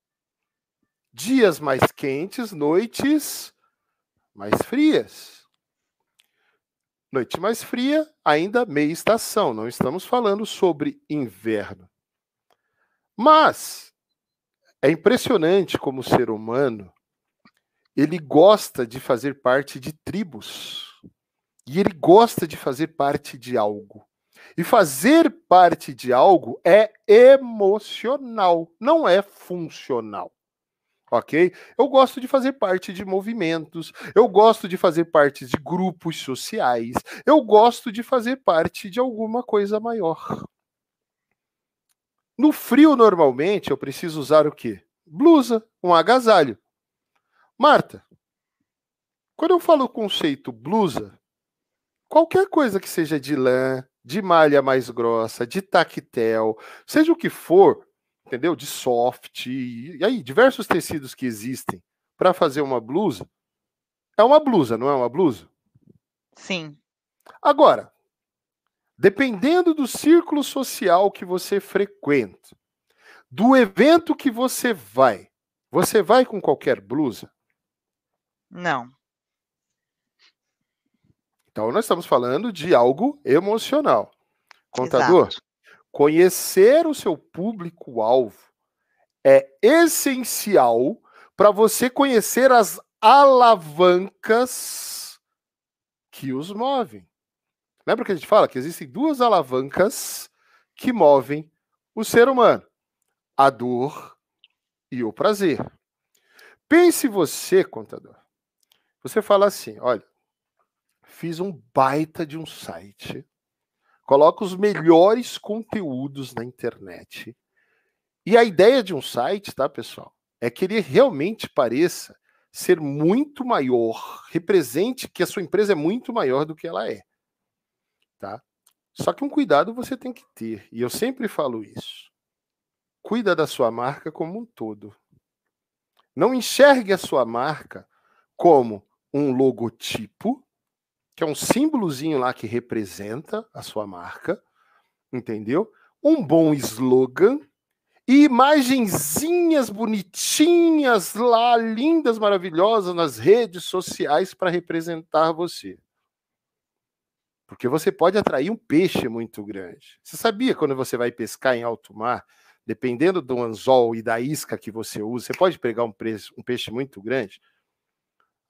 B: Dias mais quentes, noites mais frias. Noite mais fria, ainda meia estação, não estamos falando sobre inverno. Mas é impressionante como o ser humano ele gosta de fazer parte de tribos. E ele gosta de fazer parte de algo. E fazer parte de algo é emocional, não é funcional. Ok? Eu gosto de fazer parte de movimentos, eu gosto de fazer parte de grupos sociais, eu gosto de fazer parte de alguma coisa maior. No frio, normalmente, eu preciso usar o quê? Blusa, um agasalho. Marta, quando eu falo o conceito blusa, qualquer coisa que seja de lã, de malha mais grossa, de tactel, seja o que for, entendeu? De soft, e aí diversos tecidos que existem para fazer uma blusa, é uma blusa, não é uma blusa?
A: Sim.
B: Agora, dependendo do círculo social que você frequenta, do evento que você vai, você vai com qualquer blusa?
A: Não.
B: Então, nós estamos falando de algo emocional. Contador,
A: Exato.
B: conhecer o seu público-alvo é essencial para você conhecer as alavancas que os movem. Lembra que a gente fala que existem duas alavancas que movem o ser humano: a dor e o prazer. Pense você, contador. Você fala assim: olha, fiz um baita de um site, coloca os melhores conteúdos na internet. E a ideia de um site, tá, pessoal, é que ele realmente pareça ser muito maior, represente que a sua empresa é muito maior do que ela é. Tá? Só que um cuidado você tem que ter, e eu sempre falo isso. Cuida da sua marca como um todo. Não enxergue a sua marca como um logotipo, que é um símbolozinho lá que representa a sua marca, entendeu? Um bom slogan e imagenzinhas bonitinhas lá, lindas, maravilhosas nas redes sociais para representar você. Porque você pode atrair um peixe muito grande. Você sabia quando você vai pescar em alto mar, dependendo do anzol e da isca que você usa, você pode pegar um, um peixe muito grande?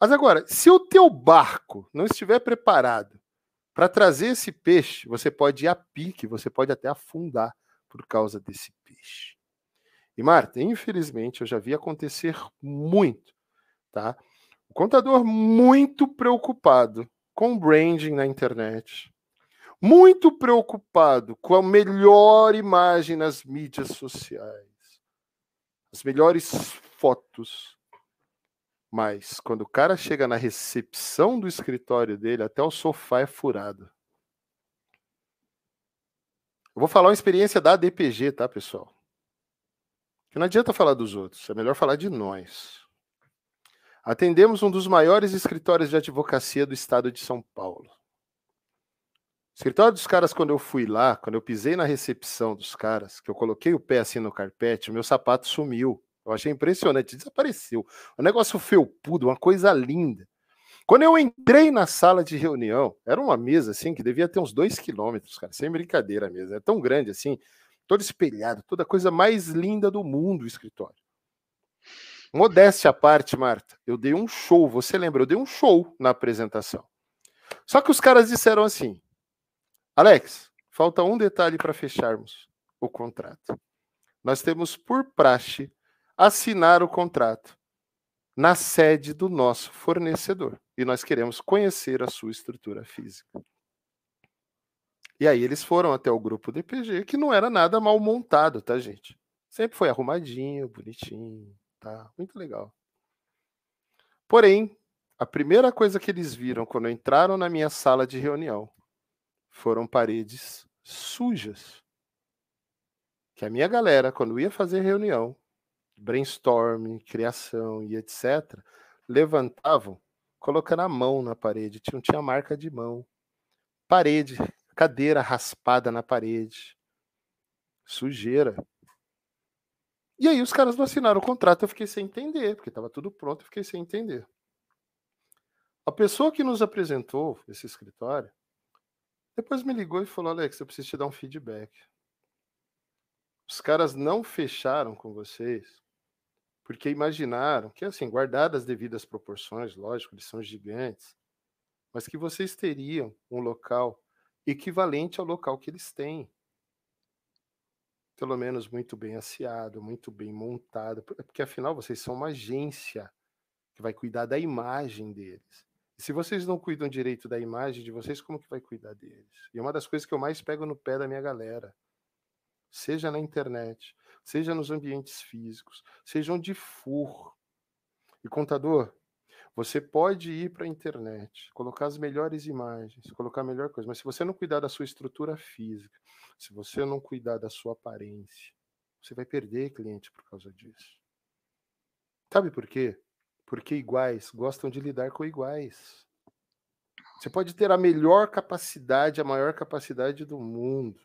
B: Mas agora, se o teu barco não estiver preparado para trazer esse peixe, você pode ir a pique, você pode até afundar por causa desse peixe. E Marta, infelizmente, eu já vi acontecer muito, tá? O contador muito preocupado com branding na internet, muito preocupado com a melhor imagem nas mídias sociais, as melhores fotos. Mas quando o cara chega na recepção do escritório dele, até o sofá é furado. Eu vou falar uma experiência da DPG, tá, pessoal? Que não adianta falar dos outros, é melhor falar de nós. Atendemos um dos maiores escritórios de advocacia do estado de São Paulo. O escritório dos caras, quando eu fui lá, quando eu pisei na recepção dos caras, que eu coloquei o pé assim no carpete, o meu sapato sumiu. Eu achei impressionante, desapareceu. Um negócio felpudo, uma coisa linda. Quando eu entrei na sala de reunião, era uma mesa assim que devia ter uns dois quilômetros, cara, sem brincadeira mesmo. É tão grande assim, todo espelhado, toda a coisa mais linda do mundo o escritório. Modéstia à parte, Marta, eu dei um show, você lembra? Eu dei um show na apresentação. Só que os caras disseram assim: Alex, falta um detalhe para fecharmos o contrato. Nós temos por praxe assinar o contrato na sede do nosso fornecedor e nós queremos conhecer a sua estrutura física. E aí eles foram até o grupo DPG, que não era nada mal montado, tá, gente? Sempre foi arrumadinho, bonitinho, Tá muito legal. Porém, a primeira coisa que eles viram quando entraram na minha sala de reunião foram paredes sujas. Que a minha galera, quando ia fazer reunião, brainstorming, criação e etc., levantavam colocando a mão na parede. Não tinha marca de mão. Parede, cadeira raspada na parede. Sujeira. E aí os caras não assinaram o contrato, eu fiquei sem entender, porque estava tudo pronto, eu fiquei sem entender. A pessoa que nos apresentou esse escritório, depois me ligou e falou: Alex, eu preciso te dar um feedback. Os caras não fecharam com vocês porque imaginaram que, assim, guardadas as devidas proporções, lógico, eles são gigantes, mas que vocês teriam um local equivalente ao local que eles têm. Pelo menos muito bem asseado, muito bem montado, porque afinal vocês são uma agência que vai cuidar da imagem deles. E se vocês não cuidam direito da imagem de vocês, como que vai cuidar deles? E é uma das coisas que eu mais pego no pé da minha galera. Seja na internet, seja nos ambientes físicos, seja onde for. E contador, você pode ir para a internet, colocar as melhores imagens, colocar a melhor coisa, mas se você não cuidar da sua estrutura física, se você não cuidar da sua aparência, você vai perder cliente por causa disso. Sabe por quê? Porque iguais gostam de lidar com iguais. Você pode ter a melhor capacidade, a maior capacidade do mundo.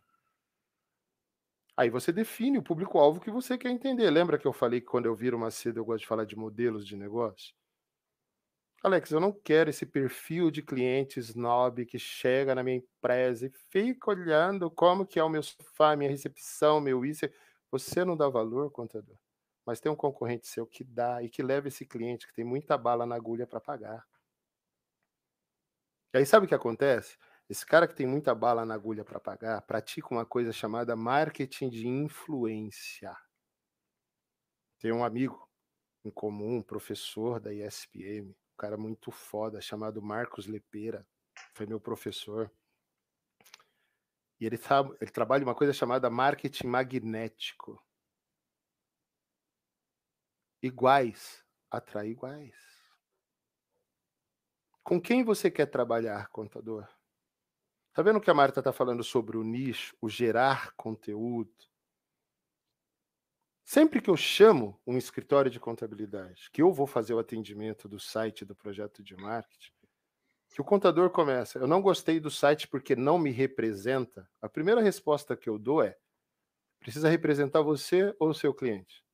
B: Aí você define o público-alvo que você quer entender. Lembra que eu falei que quando eu viro uma seda eu gosto de falar de modelos de negócio? Alex, eu não quero esse perfil de cliente snob que chega na minha empresa e fica olhando como que é o meu sofá, minha recepção, meu isso. Você não dá valor, contador mas tem um concorrente seu que dá e que leva esse cliente que tem muita bala na agulha para pagar. E aí sabe o que acontece? Esse cara que tem muita bala na agulha para pagar pratica uma coisa chamada marketing de influência. Tem um amigo em comum, um professor da ESPM, um cara muito foda, chamado Marcos Lepeira, foi meu professor. E ele, tá, ele trabalha uma coisa chamada marketing magnético iguais atrai iguais. Com quem você quer trabalhar, contador? Tá vendo que a Marta está falando sobre o nicho, o gerar conteúdo? Sempre que eu chamo um escritório de contabilidade, que eu vou fazer o atendimento do site do projeto de marketing, que o contador começa, eu não gostei do site porque não me representa, a primeira resposta que eu dou é: precisa representar você ou o seu cliente?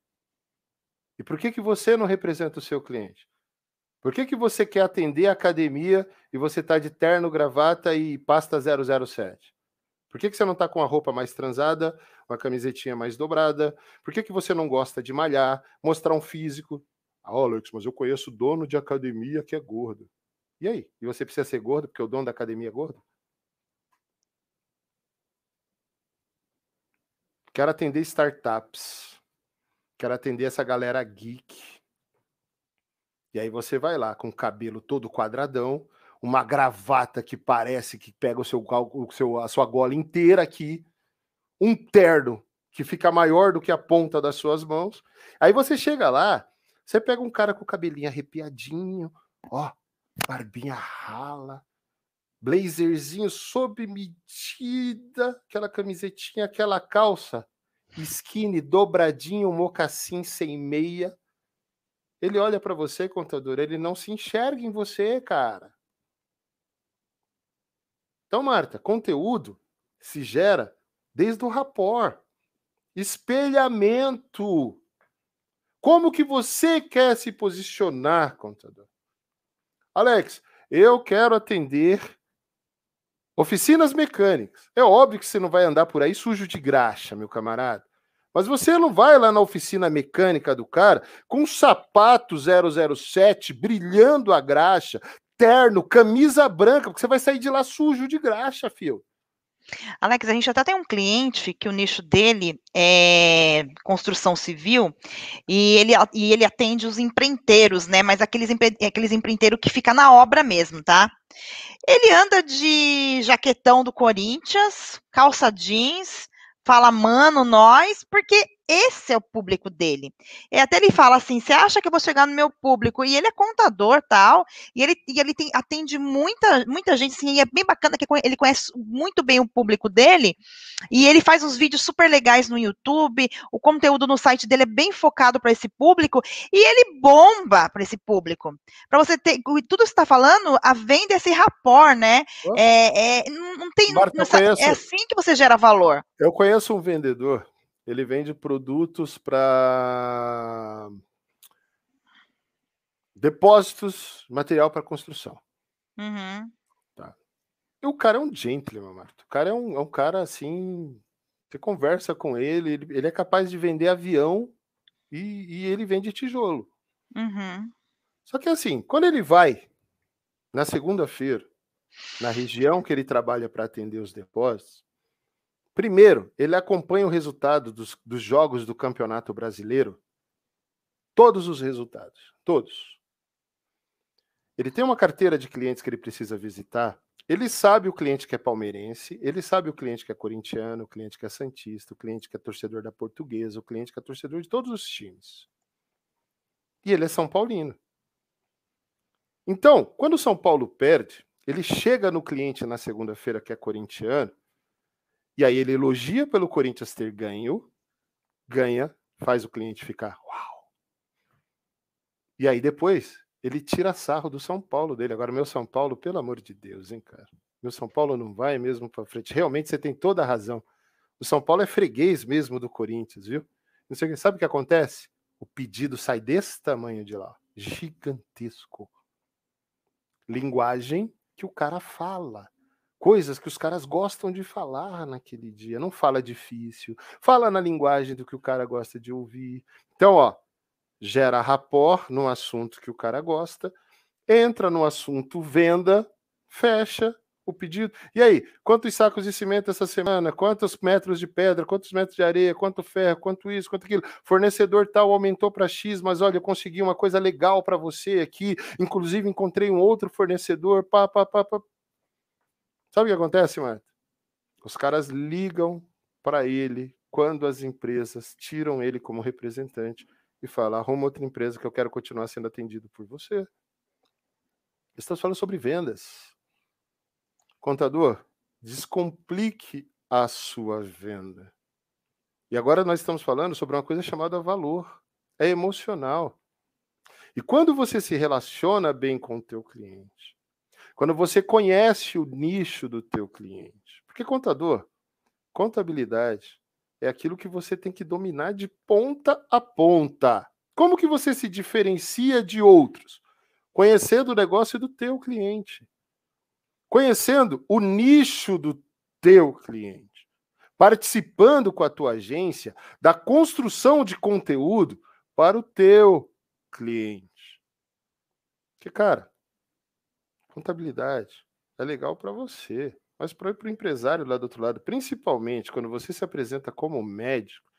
B: E por que, que você não representa o seu cliente? Por que, que você quer atender a academia e você está de terno, gravata e pasta 007? Por que, que você não está com a roupa mais transada, uma camisetinha mais dobrada? Por que, que você não gosta de malhar, mostrar um físico? Ah, Alex, mas eu conheço dono de academia que é gordo. E aí? E você precisa ser gordo porque o dono da academia é gordo? Quero atender startups quero atender essa galera geek. E aí você vai lá com o cabelo todo quadradão, uma gravata que parece que pega o seu, o seu, a sua gola inteira aqui, um terno que fica maior do que a ponta das suas mãos. Aí você chega lá, você pega um cara com o cabelinho arrepiadinho, ó, barbinha rala, blazerzinho sob medida, aquela camisetinha, aquela calça skinny, dobradinho, mocassim sem meia. Ele olha para você, contador, ele não se enxerga em você, cara. Então, Marta, conteúdo se gera desde o rapport, espelhamento. Como que você quer se posicionar, contador? Alex, eu quero atender Oficinas mecânicas. É óbvio que você não vai andar por aí sujo de graxa, meu camarada. Mas você não vai lá na oficina mecânica do cara com um sapato 007 brilhando a graxa, terno, camisa branca, porque você vai sair de lá sujo de graxa, fio.
A: Alex, a gente até tem um cliente que o nicho dele é construção civil e ele, e ele atende os empreiteiros, né? Mas aqueles, aqueles empreiteiros que fica na obra mesmo, tá? Ele anda de jaquetão do Corinthians, calça jeans, fala, mano, nós, porque esse é o público dele. E até ele fala assim: você acha que eu vou chegar no meu público? E ele é contador tal, e ele, e ele tem, atende muita, muita gente, assim, e é bem bacana que ele conhece muito bem o público dele, e ele faz uns vídeos super legais no YouTube, o conteúdo no site dele é bem focado para esse público, e ele bomba para esse público. Para você ter, tudo que você está falando, a venda é esse rapport, né? É, é, não tem. Marta, é assim que você gera valor.
B: Eu conheço um vendedor ele vende produtos para depósitos, material para construção.
A: Uhum.
B: Tá. E o cara é um gentleman, Marta. O cara é um, é um cara assim. Você conversa com ele, ele, ele é capaz de vender avião e, e ele vende tijolo.
A: Uhum.
B: Só que assim, quando ele vai na segunda-feira, na região que ele trabalha para atender os depósitos, primeiro, ele acompanha o resultado dos, dos jogos do Campeonato Brasileiro, todos os resultados, todos. Ele tem uma carteira de clientes que ele precisa visitar. Ele sabe o cliente que é palmeirense, ele sabe o cliente que é corintiano, o cliente que é santista, o cliente que é torcedor da portuguesa, o cliente que é torcedor de todos os times. E ele é São Paulino. Então, quando o São Paulo perde, ele chega no cliente na segunda-feira que é corintiano, e aí ele elogia pelo Corinthians ter ganho, ganha, faz o cliente ficar uau. E aí depois ele tira sarro do São Paulo dele. Agora, meu São Paulo, pelo amor de Deus, hein, cara? Meu São Paulo não vai mesmo para frente. Realmente você tem toda a razão. O São Paulo é freguês mesmo do Corinthians, viu? Não sei, sabe o que acontece? O pedido sai desse tamanho de lá, gigantesco linguagem que o cara fala. Coisas que os caras gostam de falar naquele dia. Não fala difícil. Fala na linguagem do que o cara gosta de ouvir. Então, ó, gera rapport no assunto que o cara gosta, entra no assunto venda, fecha, o pedido. E aí, quantos sacos de cimento essa semana? Quantos metros de pedra? Quantos metros de areia? Quanto ferro? Quanto isso? Quanto aquilo? Fornecedor tal aumentou para X, mas olha, eu consegui uma coisa legal para você aqui. Inclusive, encontrei um outro fornecedor. Pá, pá, pá, pá. Sabe o que acontece, Marta? Os caras ligam para ele quando as empresas tiram ele como representante e falam: arruma outra empresa que eu quero continuar sendo atendido por você. Estamos falando sobre vendas. Contador, descomplique a sua venda. E agora nós estamos falando sobre uma coisa chamada valor. É emocional. E quando você se relaciona bem com o teu cliente, quando você conhece o nicho do teu cliente, porque contador, contabilidade é aquilo que você tem que dominar de ponta a ponta. Como que você se diferencia de outros? Conhecendo o negócio do teu cliente conhecendo o nicho do teu cliente, participando com a tua agência da construção de conteúdo para o teu cliente. Que cara, contabilidade é legal para você, mas para o empresário lá do outro lado, principalmente quando você se apresenta como médico,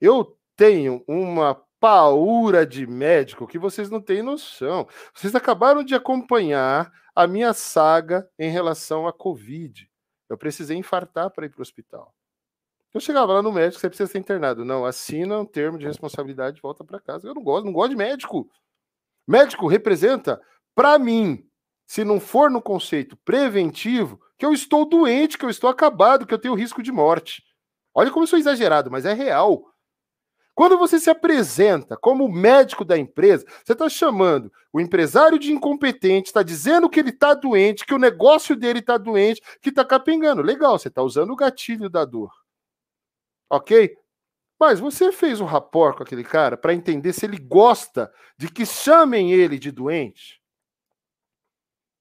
B: eu tenho uma paura de médico que vocês não têm noção. Vocês acabaram de acompanhar a minha saga em relação à Covid. Eu precisei infartar para ir para o hospital. Eu chegava lá no médico, você precisa ser internado. Não, assina um termo de responsabilidade e volta para casa. Eu não gosto, não gosto de médico. Médico representa, para mim, se não for no conceito preventivo, que eu estou doente, que eu estou acabado, que eu tenho risco de morte. Olha como eu sou exagerado, mas é real. Quando você se apresenta como médico da empresa, você está chamando o empresário de incompetente, está dizendo que ele está doente, que o negócio dele está doente, que está capengando. Legal, você está usando o gatilho da dor. Ok? Mas você fez um rapport com aquele cara para entender se ele gosta de que chamem ele de doente?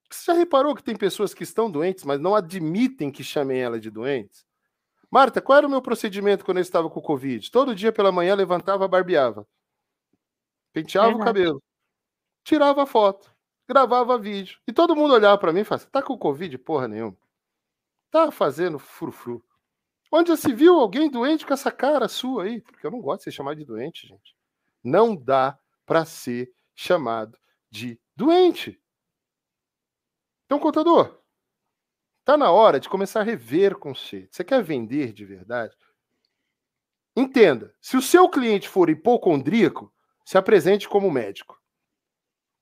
B: Você já reparou que tem pessoas que estão doentes, mas não admitem que chamem ela de doentes? Marta, qual era o meu procedimento quando eu estava com o Covid? Todo dia pela manhã levantava, barbeava. Penteava o cabelo. Tirava foto. Gravava vídeo. E todo mundo olhava para mim e falava: tá com Covid? Porra nenhuma. Tá fazendo frufru. Onde já se viu alguém doente com essa cara sua aí? Porque eu não gosto de ser chamado de doente, gente. Não dá para ser chamado de doente. Então, contador, Está na hora de começar a rever conceitos. Você quer vender de verdade? Entenda, se o seu cliente for hipocondríaco, se apresente como médico.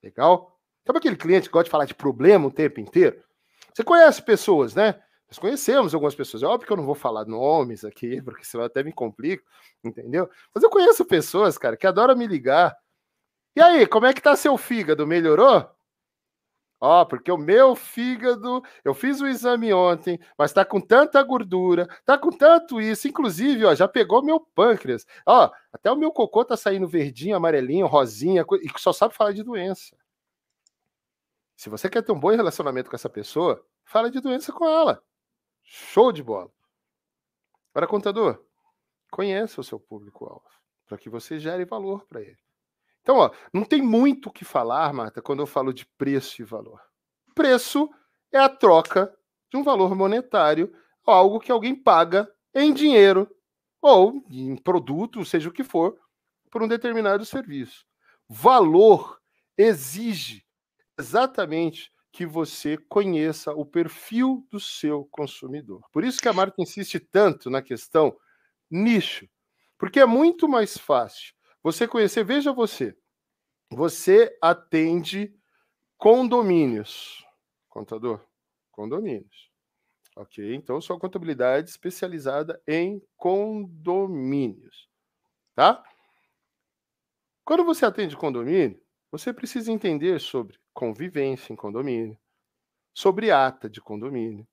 B: Legal? Sabe aquele cliente que gosta de falar de problema o tempo inteiro? Você conhece pessoas, né? Nós conhecemos algumas pessoas. É óbvio que eu não vou falar nomes aqui, [laughs] porque senão até me complica, entendeu? Mas eu conheço pessoas, cara, que adoram me ligar. E aí, como é que tá seu fígado? Melhorou? Ó, porque o meu fígado, eu fiz o exame ontem, mas tá com tanta gordura, tá com tanto isso, inclusive, ó, já pegou meu pâncreas. Ó, até o meu cocô tá saindo verdinho, amarelinho, rosinha, e só sabe falar de doença. Se você quer ter um bom relacionamento com essa pessoa, fala de doença com ela. Show de bola. Agora, contador, conheça o seu público-alvo. para que você gere valor para ele. Então, ó, não tem muito o que falar, Marta, quando eu falo de preço e valor. Preço é a troca de um valor monetário, algo que alguém paga em dinheiro ou em produto, seja o que for, por um determinado serviço. Valor exige exatamente que você conheça o perfil do seu consumidor. Por isso que a marca insiste tanto na questão nicho, porque é muito mais fácil você conhecer. Veja você, você atende condomínios, contador, condomínios. Ok, então sua contabilidade especializada em condomínios, tá? Quando você atende condomínio, você precisa entender sobre convivência em condomínio, sobre ata de condomínio,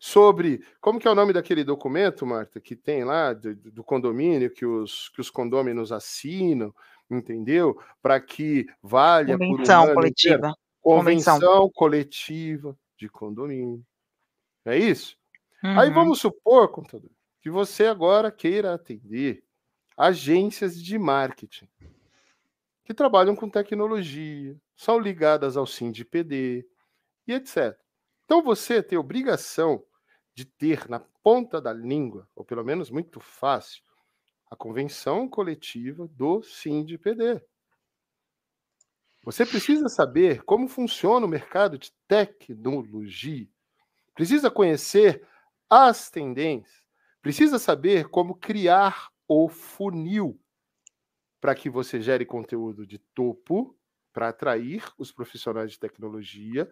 B: sobre como que é o nome daquele documento, Marta, que tem lá do, do condomínio que os que os condôminos assinam, entendeu? Para que valha
A: convenção por coletiva.
B: Inteiro. Convenção, convenção coletiva de condomínio. É isso? Uhum. Aí vamos supor, contador, que você agora queira atender agências de marketing que trabalham com tecnologia, são ligadas ao SINDPD e etc. Então você tem obrigação de ter na ponta da língua, ou pelo menos muito fácil, a convenção coletiva do SINDPD. Você precisa saber como funciona o mercado de tecnologia. Precisa conhecer as tendências. Precisa saber como criar o funil para que você gere conteúdo de topo para atrair os profissionais de tecnologia,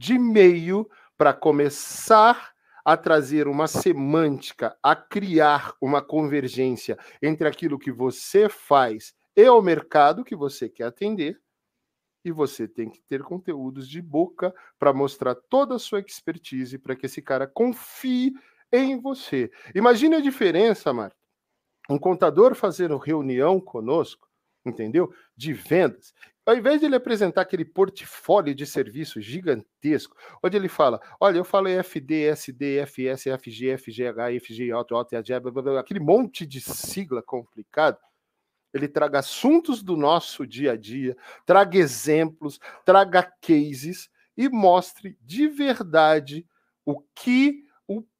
B: de meio para começar a trazer uma semântica, a criar uma convergência entre aquilo que você faz e o mercado que você quer atender. E você tem que ter conteúdos de boca para mostrar toda a sua expertise para que esse cara confie em você. Imagine a diferença, Marta um contador fazendo reunião conosco, entendeu? De vendas, ao invés de ele apresentar aquele portfólio de serviços gigantesco, onde ele fala: olha, eu falo FD, SD, FS, FG, FGH, FG, Auto, aquele monte de sigla complicado. Ele traga assuntos do nosso dia a dia, traga exemplos, traga cases e mostre de verdade o que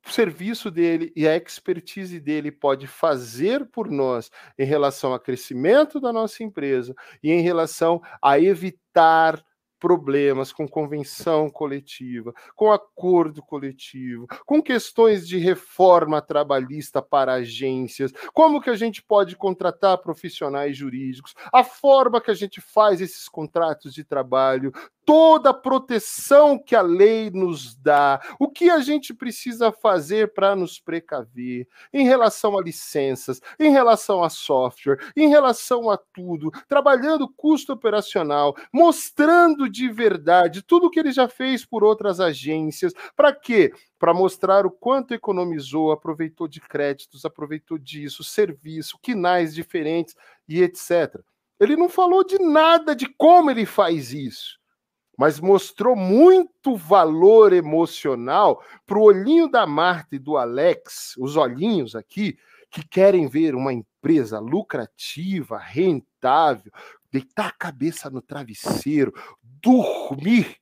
B: o serviço dele e a expertise dele pode fazer por nós em relação ao crescimento da nossa empresa e em relação a evitar problemas com convenção coletiva, com acordo coletivo, com questões de reforma trabalhista para agências, como que a gente pode contratar profissionais jurídicos, a forma que a gente faz esses contratos de trabalho, toda a proteção que a lei nos dá, o que a gente precisa fazer para nos precaver em relação a licenças, em relação a software, em relação a tudo, trabalhando custo operacional, mostrando de verdade tudo que ele já fez por outras agências. Para quê? Para mostrar o quanto economizou, aproveitou de créditos, aproveitou disso, serviço, quinais diferentes e etc. Ele não falou de nada de como ele faz isso mas mostrou muito valor emocional para o olhinho da Marta e do Alex, os olhinhos aqui, que querem ver uma empresa lucrativa, rentável, deitar a cabeça no travesseiro, dormir,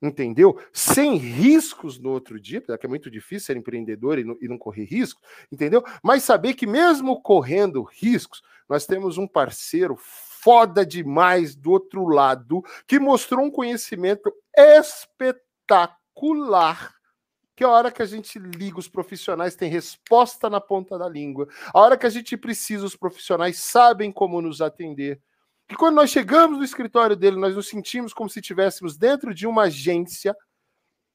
B: entendeu? Sem riscos no outro dia, porque é muito difícil ser empreendedor e não, e não correr risco, entendeu? Mas saber que mesmo correndo riscos, nós temos um parceiro foda demais do outro lado, que mostrou um conhecimento espetacular. Que a hora que a gente liga, os profissionais têm resposta na ponta da língua. A hora que a gente precisa, os profissionais sabem como nos atender. E quando nós chegamos no escritório dele, nós nos sentimos como se estivéssemos dentro de uma agência,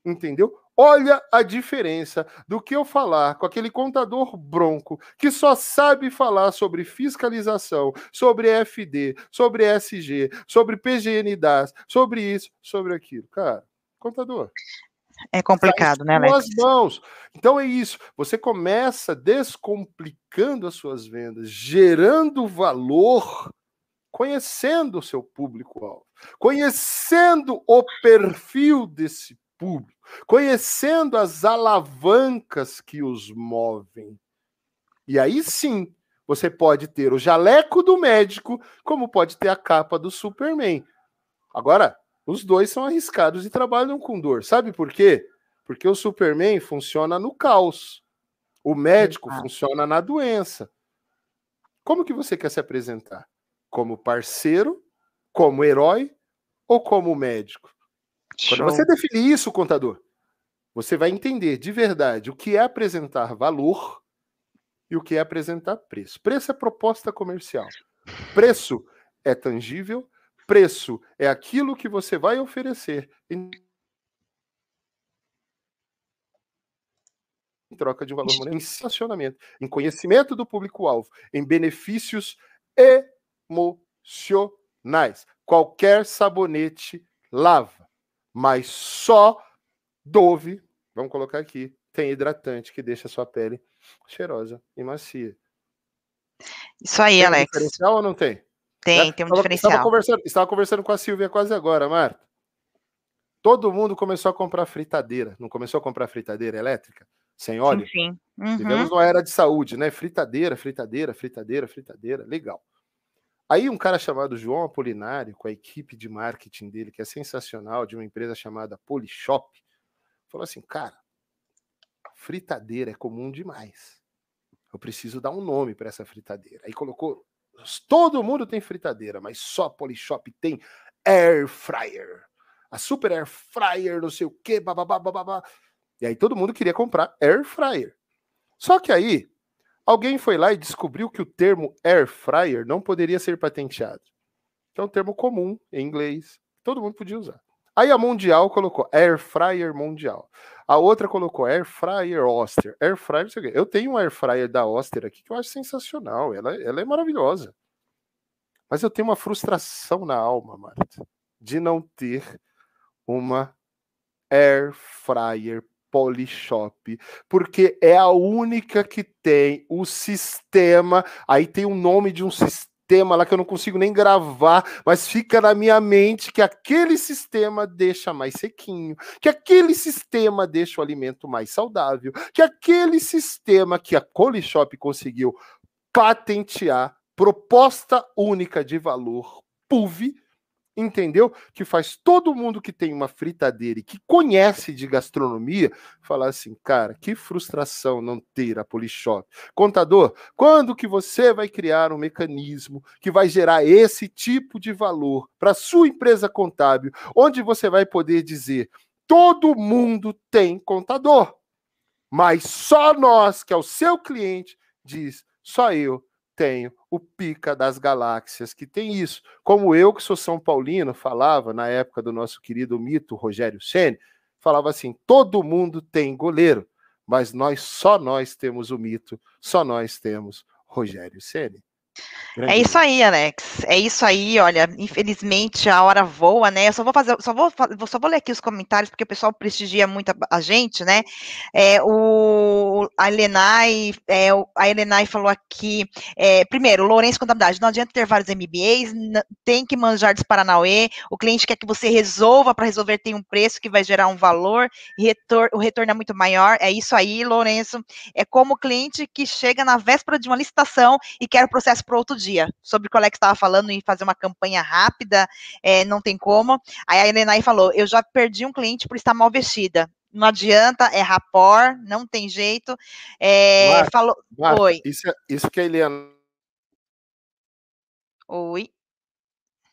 B: entendeu? Olha a diferença do que eu falar com aquele contador bronco que só sabe falar sobre fiscalização, sobre FD, sobre SG, sobre PGN DAS, sobre isso, sobre aquilo. Cara, contador.
A: É complicado, né, Alex?
B: mãos. Então é isso. Você começa descomplicando as suas vendas, gerando valor, conhecendo o seu público-alvo, conhecendo o perfil desse público, conhecendo as alavancas que os movem. E aí sim, Você pode ter o jaleco do médico, como pode ter a capa do Superman. Agora, os dois são arriscados e trabalham com dor. Sabe por quê? Porque o Superman funciona no caos. O médico ah. funciona na doença. Como que você quer se apresentar? Como parceiro, como herói ou como médico? Show. Quando você definir isso, contador, você vai entender de verdade o que é apresentar valor e o que é apresentar preço. Preço é proposta comercial. Preço é tangível, preço é aquilo que você vai oferecer em troca de um valor monetário, em estacionamento, em conhecimento do público-alvo, em benefícios emocionais. Qualquer sabonete lava, mas só Dove, vamos colocar aqui, tem hidratante que deixa a sua pele cheirosa e macia.
A: Isso aí,
B: tem
A: Alex.
B: Um diferencial ou não tem?
A: Tem, tem um estava, diferencial.
B: Estava conversando, estava conversando com a Silvia quase agora, Marta. Todo mundo começou a comprar fritadeira. Não começou a comprar fritadeira elétrica? Sem óleo?
A: Sim, sim. Uhum.
B: Vivemos uma era de saúde, né? Fritadeira, fritadeira, fritadeira, fritadeira. Legal. Aí um cara chamado João Apolinário, com a equipe de marketing dele, que é sensacional, de uma empresa chamada Polishop, falou assim, cara, fritadeira é comum demais. Eu preciso dar um nome para essa fritadeira. Aí colocou, todo mundo tem fritadeira, mas só Polishop tem air fryer. A super air fryer, não sei o quê, bababá. E aí todo mundo queria comprar air fryer. Só que aí alguém foi lá e descobriu que o termo air fryer não poderia ser patenteado. Que é um termo comum em inglês, todo mundo podia usar. Aí a Mundial colocou Air Fryer Mundial. A outra colocou Air Fryer Oster. Air Fryer, não sei o quê. Eu tenho um Air Fryer da Oster aqui que eu acho sensacional. Ela, ela é maravilhosa. Mas eu tenho uma frustração na alma, Marta, de não ter uma Air Fryer Polishop, porque é a única que tem o sistema. Aí tem o nome de um sistema lá que eu não consigo nem gravar, mas fica na minha mente que aquele sistema deixa mais sequinho, que aquele sistema deixa o alimento mais saudável, que aquele sistema que a Colishop conseguiu patentear, proposta única de valor, PUV, entendeu? Que faz todo mundo que tem uma fritadeira e que conhece de gastronomia falar assim, cara, que frustração não ter a Polishop. Contador, quando que você vai criar um mecanismo que vai gerar esse tipo de valor para sua empresa contábil, onde você vai poder dizer, todo mundo tem contador, mas só nós, que é o seu cliente, diz, só eu tenho o pica das galáxias, que tem isso. Como eu, que sou São Paulino, falava na época do nosso querido mito Rogério Ceni, falava assim: todo mundo tem goleiro, mas nós só nós temos o mito, só nós temos Rogério Ceni.
A: É isso aí, Alex. É isso aí. Olha, infelizmente a hora voa, né? Eu só vou fazer, só vou, só vou ler aqui os comentários porque o pessoal prestigia muito a, a gente, né? É, o a Elenai, é, a Elenai falou aqui. É, primeiro, Lourenço Contabilidade. Não adianta ter vários MBAs, tem que manjar dos Paranauê. O cliente quer que você resolva para resolver tem um preço que vai gerar um valor. Retor, o retorno é muito maior. É isso aí, Lourenço. É como o cliente que chega na véspera de uma licitação e quer o processo para outro dia, sobre o que o Alex estava falando em fazer uma campanha rápida, é, não tem como. Aí a Helena falou: eu já perdi um cliente por estar mal vestida. Não adianta, é rapor, não tem jeito. É, Marta, falou.
B: Marta, Oi. Isso, é, isso que a Helena.
A: Oi.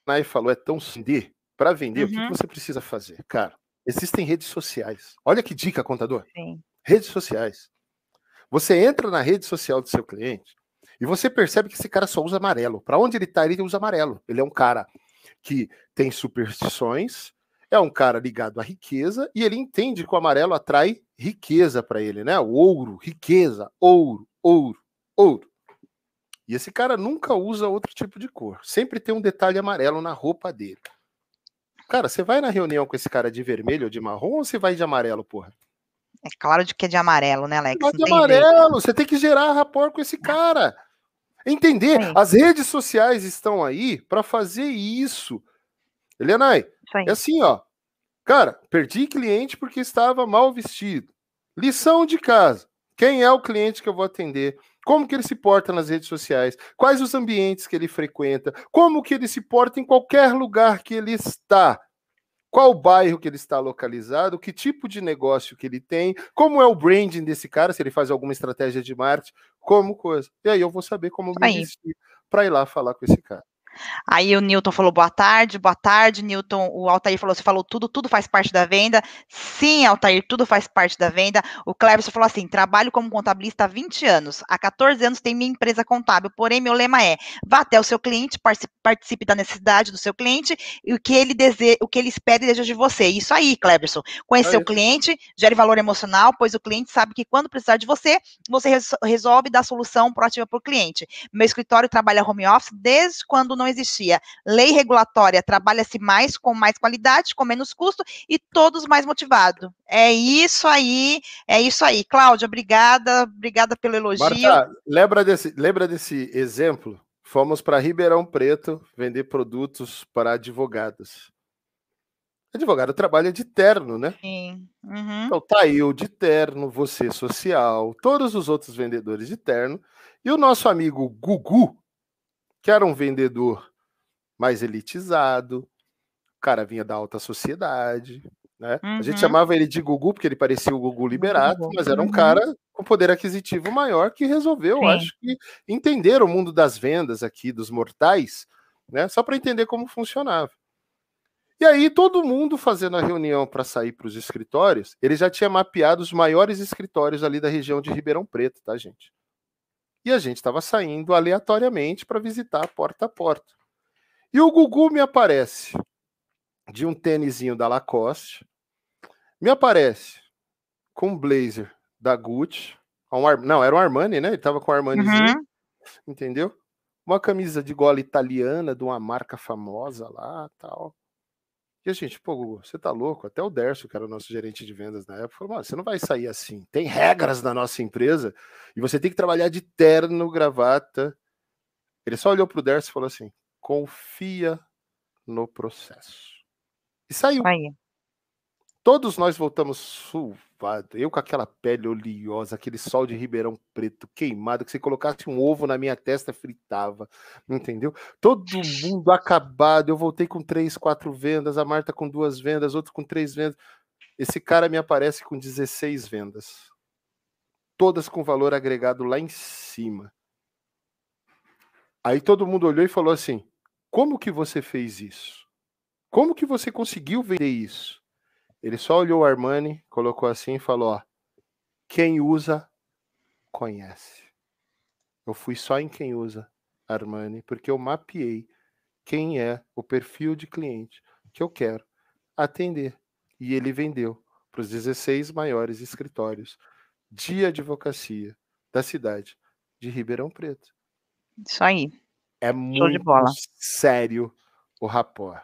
B: Aí falou, é tão vender. Para vender, uhum. o que, que você precisa fazer? Cara, existem redes sociais. Olha que dica, contador.
A: Sim.
B: Redes sociais. Você entra na rede social do seu cliente, e você percebe que esse cara só usa amarelo. Para onde ele está, ele usa amarelo. Ele é um cara que tem superstições, é um cara ligado à riqueza e ele entende que o amarelo atrai riqueza para ele, né? O ouro, riqueza, ouro, ouro, ouro. E esse cara nunca usa outro tipo de cor. Sempre tem um detalhe amarelo na roupa dele. Cara, você vai na reunião com esse cara de vermelho ou de marrom ou você vai de amarelo, porra?
A: É claro de que é de amarelo, né, Alex?
B: Vai de amarelo, jeito. você tem que gerar rapport com esse cara. Entender, Sim. as redes sociais estão aí para fazer isso. Elianai, é assim, ó. Cara, perdi cliente porque estava mal vestido. Lição de casa. Quem é o cliente que eu vou atender como que ele se porta nas redes sociais, quais os ambientes que ele frequenta, como que ele se porta em qualquer lugar que ele está qual o bairro que ele está localizado, que tipo de negócio que ele tem, como é o branding desse cara, se ele faz alguma estratégia de marketing, como coisa. E aí eu vou saber como me vestir para ir lá falar com esse cara.
A: Aí o Newton falou boa tarde, boa tarde, Newton. O Altair falou: você falou tudo, tudo faz parte da venda. Sim, Altair, tudo faz parte da venda. O Cleverson falou assim: trabalho como contabilista há 20 anos. Há 14 anos tenho minha empresa contábil, porém, meu lema é: vá até o seu cliente, participe da necessidade do seu cliente e o que ele deseja, o que ele espera e deseja de você. Isso aí, Cleverson. Conhecer o cliente, gere valor emocional, pois o cliente sabe que quando precisar de você, você resolve dar solução proativa para o cliente. Meu escritório trabalha home office desde quando não existia lei regulatória, trabalha-se mais com mais qualidade, com menos custo e todos mais motivados. É isso aí, é isso aí. Cláudia, obrigada, obrigada pelo elogio. Marta,
B: lembra desse, lembra desse exemplo? Fomos para Ribeirão Preto vender produtos para advogados. Advogado trabalha de terno, né? Sim. Uhum. Então tá eu de terno, você social, todos os outros vendedores de terno. E o nosso amigo Gugu, que era um vendedor mais elitizado, o cara vinha da alta sociedade, né? Uhum. A gente uhum. chamava ele de Gugu porque ele parecia o Gugu Liberato, mas era um uhum. cara com poder aquisitivo maior que resolveu, Sim. acho que, entender o mundo das vendas aqui, dos mortais, né? Só para entender como funcionava. E aí, todo mundo fazendo a reunião para sair para os escritórios, ele já tinha mapeado os maiores escritórios ali da região de Ribeirão Preto, tá, gente? E a gente estava saindo aleatoriamente para visitar porta a porta. E o Gugu me aparece de um tênisinho da Lacoste, me aparece com um blazer da Gucci, um Ar... não, era um Armani, né? Ele tava com o Armanizinho, uhum. entendeu? Uma camisa de gola italiana de uma marca famosa lá, tal. E a gente, pô, Gugu, você tá louco? Até o Derso, que era o nosso gerente de vendas na época, falou: você não vai sair assim. Tem regras na nossa empresa e você tem que trabalhar de terno, gravata. Ele só olhou pro Derso e falou assim: confia no processo. E saiu. Aí. Todos nós voltamos Eu com aquela pele oleosa, aquele sol de Ribeirão Preto queimado, que se colocasse um ovo na minha testa, fritava. Entendeu? Todo mundo acabado. Eu voltei com três, quatro vendas, a Marta com duas vendas, outro com três vendas. Esse cara me aparece com 16 vendas. Todas com valor agregado lá em cima. Aí todo mundo olhou e falou assim: Como que você fez isso? Como que você conseguiu vender isso? Ele só olhou o Armani, colocou assim e falou: ó, quem usa, conhece. Eu fui só em quem usa Armani, porque eu mapeei quem é o perfil de cliente que eu quero atender. E ele vendeu para os 16 maiores escritórios de advocacia da cidade de Ribeirão Preto.
A: Isso aí.
B: É muito sério o rapport.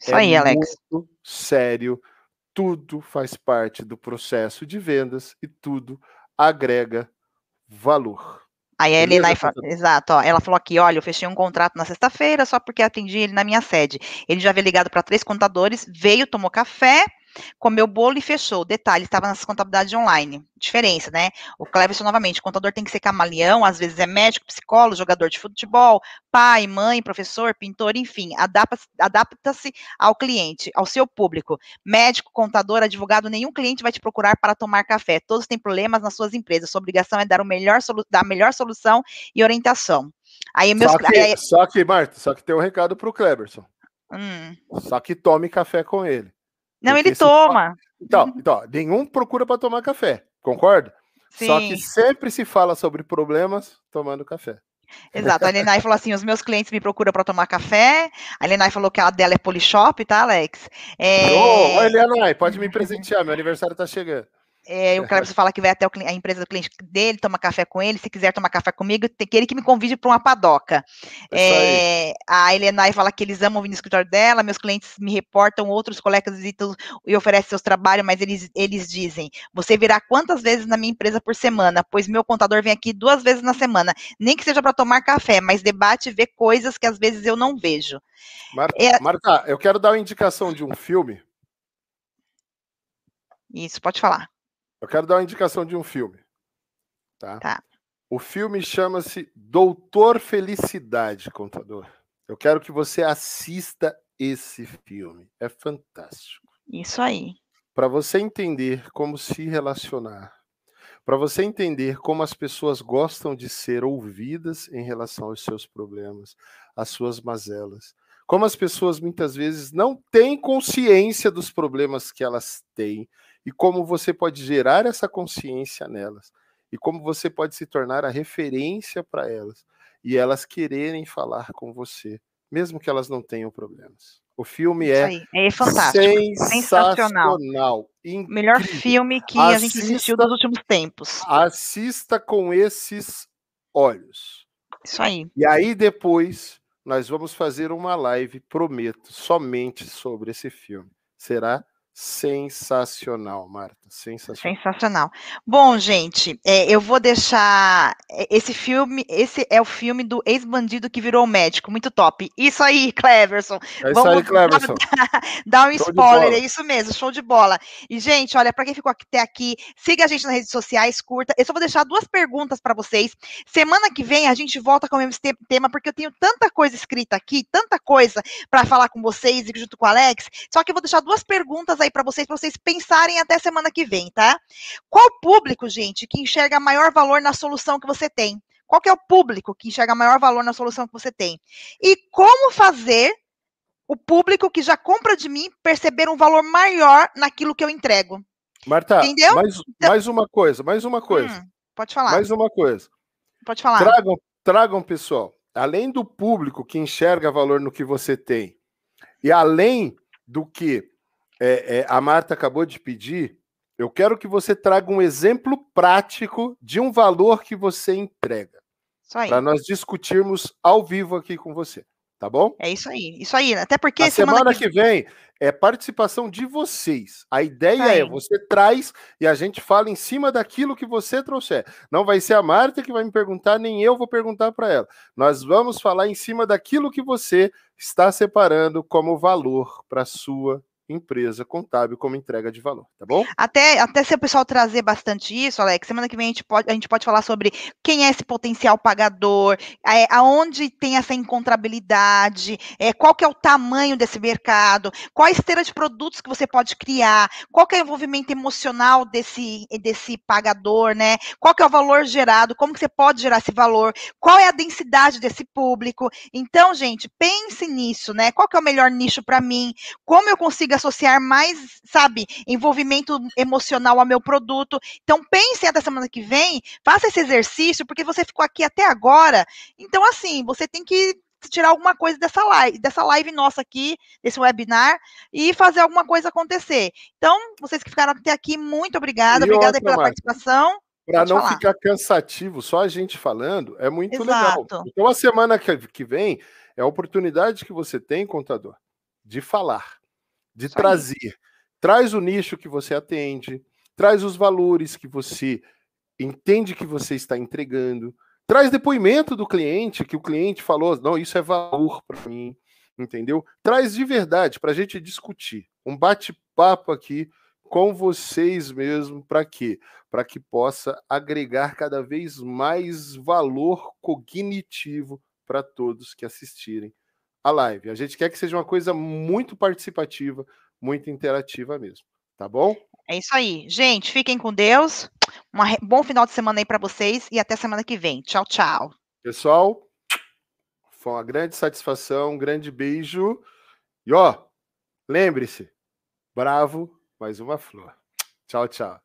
A: Isso é aí, Alex.
B: Muito sério tudo faz parte do processo de vendas e tudo agrega valor.
A: Aí a Helena, exato, ó, ela falou aqui, olha, eu fechei um contrato na sexta-feira só porque atendi ele na minha sede. Ele já havia ligado para três contadores, veio, tomou café, comeu bolo e fechou. Detalhe, estava nas contabilidades online. Diferença, né? O Cleverson, novamente, o contador tem que ser camaleão, às vezes é médico, psicólogo, jogador de futebol, pai, mãe, professor, pintor, enfim, adapta-se adapta ao cliente, ao seu público. Médico, contador, advogado, nenhum cliente vai te procurar para tomar café. Todos têm problemas nas suas empresas. Sua obrigação é dar, o melhor dar a melhor solução e orientação.
B: Aí, meus... só, que, aí... só que, Marta, só que tem um recado para o Cleverson. Hum. Só que tome café com ele.
A: Não, ele toma.
B: Então, então, nenhum procura para tomar café, concorda? Sim. Só que sempre se fala sobre problemas tomando café.
A: Exato. A Lenai falou assim: os meus clientes me procuram para tomar café. A Lenai falou que a dela é Polishop, tá, Alex?
B: É... Ô, oh, Lenai, pode me presentear, meu aniversário tá chegando.
A: É, o Cleber fala que vai até a empresa do cliente dele, toma café com ele. Se quiser tomar café comigo, tem que ele que me convide para uma padoca. É, a Helenai fala que eles amam vir no escritório dela. Meus clientes me reportam, outros colegas visitam e oferecem seus trabalhos, mas eles, eles dizem: Você virá quantas vezes na minha empresa por semana? Pois meu contador vem aqui duas vezes na semana. Nem que seja para tomar café, mas debate e vê coisas que às vezes eu não vejo.
B: Marta, é... Marta, eu quero dar uma indicação de um filme.
A: Isso, pode falar.
B: Eu quero dar uma indicação de um filme. Tá? tá. O filme chama-se Doutor Felicidade, contador. Eu quero que você assista esse filme. É fantástico.
A: Isso aí.
B: Para você entender como se relacionar, para você entender como as pessoas gostam de ser ouvidas em relação aos seus problemas, às suas mazelas. Como as pessoas muitas vezes não têm consciência dos problemas que elas têm e como você pode gerar essa consciência nelas e como você pode se tornar a referência para elas e elas quererem falar com você, mesmo que elas não tenham problemas. O filme é,
A: é fantástico, sensacional.
B: Incrível.
A: Melhor filme que assista, a gente assistiu nos últimos tempos.
B: Assista com esses olhos.
A: Isso aí.
B: E aí depois nós vamos fazer uma live, prometo, somente sobre esse filme. Será Sensacional, Marta. Sensacional.
A: Sensacional. Bom, gente, é, eu vou deixar esse filme. Esse é o filme do ex-bandido que virou médico. Muito top. Isso aí, Cleverson.
B: É isso Vamos aí, Cleverson. [laughs]
A: Dar, um show spoiler, é isso mesmo, show de bola. E, gente, olha, para quem ficou até aqui, siga a gente nas redes sociais, curta. Eu só vou deixar duas perguntas para vocês. Semana que vem a gente volta com o mesmo tema, porque eu tenho tanta coisa escrita aqui, tanta coisa para falar com vocês e junto com o Alex. Só que eu vou deixar duas perguntas aí para vocês, para vocês pensarem até semana que vem, tá? Qual público, gente, que enxerga maior valor na solução que você tem? Qual que é o público que enxerga maior valor na solução que você tem? E como fazer o público que já compra de mim perceber um valor maior naquilo que eu entrego?
B: Marta, Entendeu? Mais, então, mais uma coisa, mais uma coisa. Hum,
A: pode falar.
B: Mais uma coisa.
A: Pode falar.
B: Tragam, tragam, pessoal, além do público que enxerga valor no que você tem, e além do que é, é, a Marta acabou de pedir, eu quero que você traga um exemplo prático de um valor que você entrega. Para nós discutirmos ao vivo aqui com você. Tá bom?
A: É isso aí, isso aí. Até porque
B: a semana, semana que... que... vem é participação de vocês. A ideia é você traz e a gente fala em cima daquilo que você trouxer. Não vai ser a Marta que vai me perguntar, nem eu vou perguntar para ela. Nós vamos falar em cima daquilo que você está separando como valor para sua empresa contábil como entrega de valor, tá bom?
A: Até, até se o pessoal trazer bastante isso, Alex, semana que vem a gente pode, a gente pode falar sobre quem é esse potencial pagador, é, aonde tem essa encontrabilidade, é, qual que é o tamanho desse mercado, qual a esteira de produtos que você pode criar, qual que é o envolvimento emocional desse, desse pagador, né? Qual que é o valor gerado, como que você pode gerar esse valor, qual é a densidade desse público. Então, gente, pense nisso, né? Qual que é o melhor nicho para mim? Como eu consigo associar mais, sabe, envolvimento emocional ao meu produto. Então, pense até semana que vem, faça esse exercício, porque você ficou aqui até agora. Então, assim, você tem que tirar alguma coisa dessa live, dessa live nossa aqui, desse webinar, e fazer alguma coisa acontecer. Então, vocês que ficaram até aqui, muito obrigada, obrigada pela participação.
B: Para não falar. ficar cansativo, só a gente falando, é muito Exato. legal. Então, a semana que vem é a oportunidade que você tem, contador, de falar de Isso trazer. Aí. Traz o nicho que você atende, traz os valores que você entende que você está entregando, traz depoimento do cliente, que o cliente falou, não, isso é valor para mim, entendeu? Traz de verdade para a gente discutir. Um bate-papo aqui com vocês mesmo, para quê? Para que possa agregar cada vez mais valor cognitivo para todos que assistirem a live. A gente quer que seja uma coisa muito participativa, muito interativa mesmo. Tá bom?
A: É isso aí. Gente, fiquem com Deus. Um bom final de semana aí para vocês e até semana que vem. Tchau, tchau.
B: Pessoal, foi uma grande satisfação, um grande beijo. E ó, lembre-se, bravo, mais uma flor. Tchau, tchau.